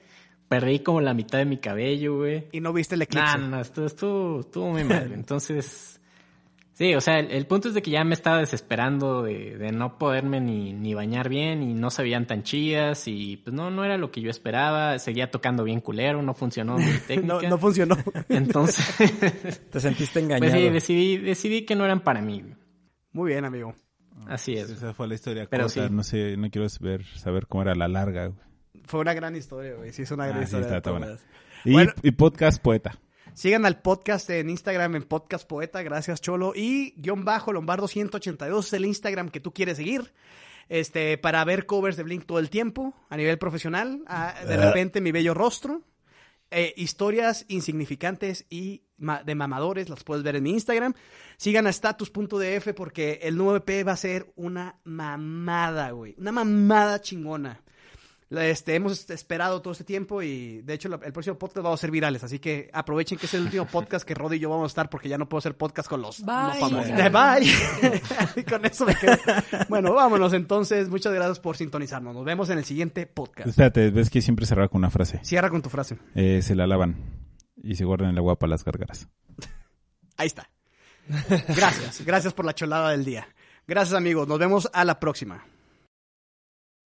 D: Perdí como la mitad de mi cabello, güey.
A: Y no viste el eclipse.
D: No, no, estuvo, estuvo, estuvo muy mal. Entonces, sí, o sea, el, el punto es de que ya me estaba desesperando de, de no poderme ni, ni bañar bien y no se veían tan chidas y pues no, no era lo que yo esperaba. Seguía tocando bien culero, no funcionó mi técnica.
A: No, no funcionó.
D: Entonces,
B: Te sentiste
D: pues
B: engañado.
D: sí, decidí, decidí que no eran para mí. güey.
A: Muy bien, amigo.
D: Así es.
C: Esa fue la historia
D: Pero
C: corta.
D: sí.
C: No sé, no quiero ver, saber cómo era la larga. güey.
A: Fue una gran historia, güey. Sí, es una gran
C: Ah, sí,
A: historia.
C: está,
A: de
C: está buena.
A: todas.
C: Y,
A: Bueno.
C: y podcast poeta.
A: Sigan al podcast en Instagram en Podcast Poeta, gracias Cholo. Y guion bajo Lombardo 182 es el Instagram que tú quieres seguir. Este, para ver covers de Blink todo el tiempo, a nivel profesional. Ah, de repente mi bello rostro. Eh, historias insignificantes y de mamadores, las puedes ver en mi Instagram. Sigan a status.df porque el nuevo EP va a ser una mamada, güey. Una mamada chingona. Este, hemos esperado todo este tiempo y de hecho el próximo podcast vamos a ser virales, así que aprovechen que es el último podcast que Rod y yo vamos a estar porque ya no puedo hacer podcast con los,
F: Bye.
A: los famosos. Bye. y con eso me quedo. Bueno, vámonos entonces. Muchas gracias por sintonizarnos. Nos vemos en el siguiente podcast.
C: Espérate, ves que siempre cerraba con una frase.
A: Cierra con tu frase.
C: Eh, se la lavan y se guardan el agua para las gárgaras.
A: Ahí está. Gracias. Gracias por la cholada del día. Gracias amigos. Nos vemos a la próxima.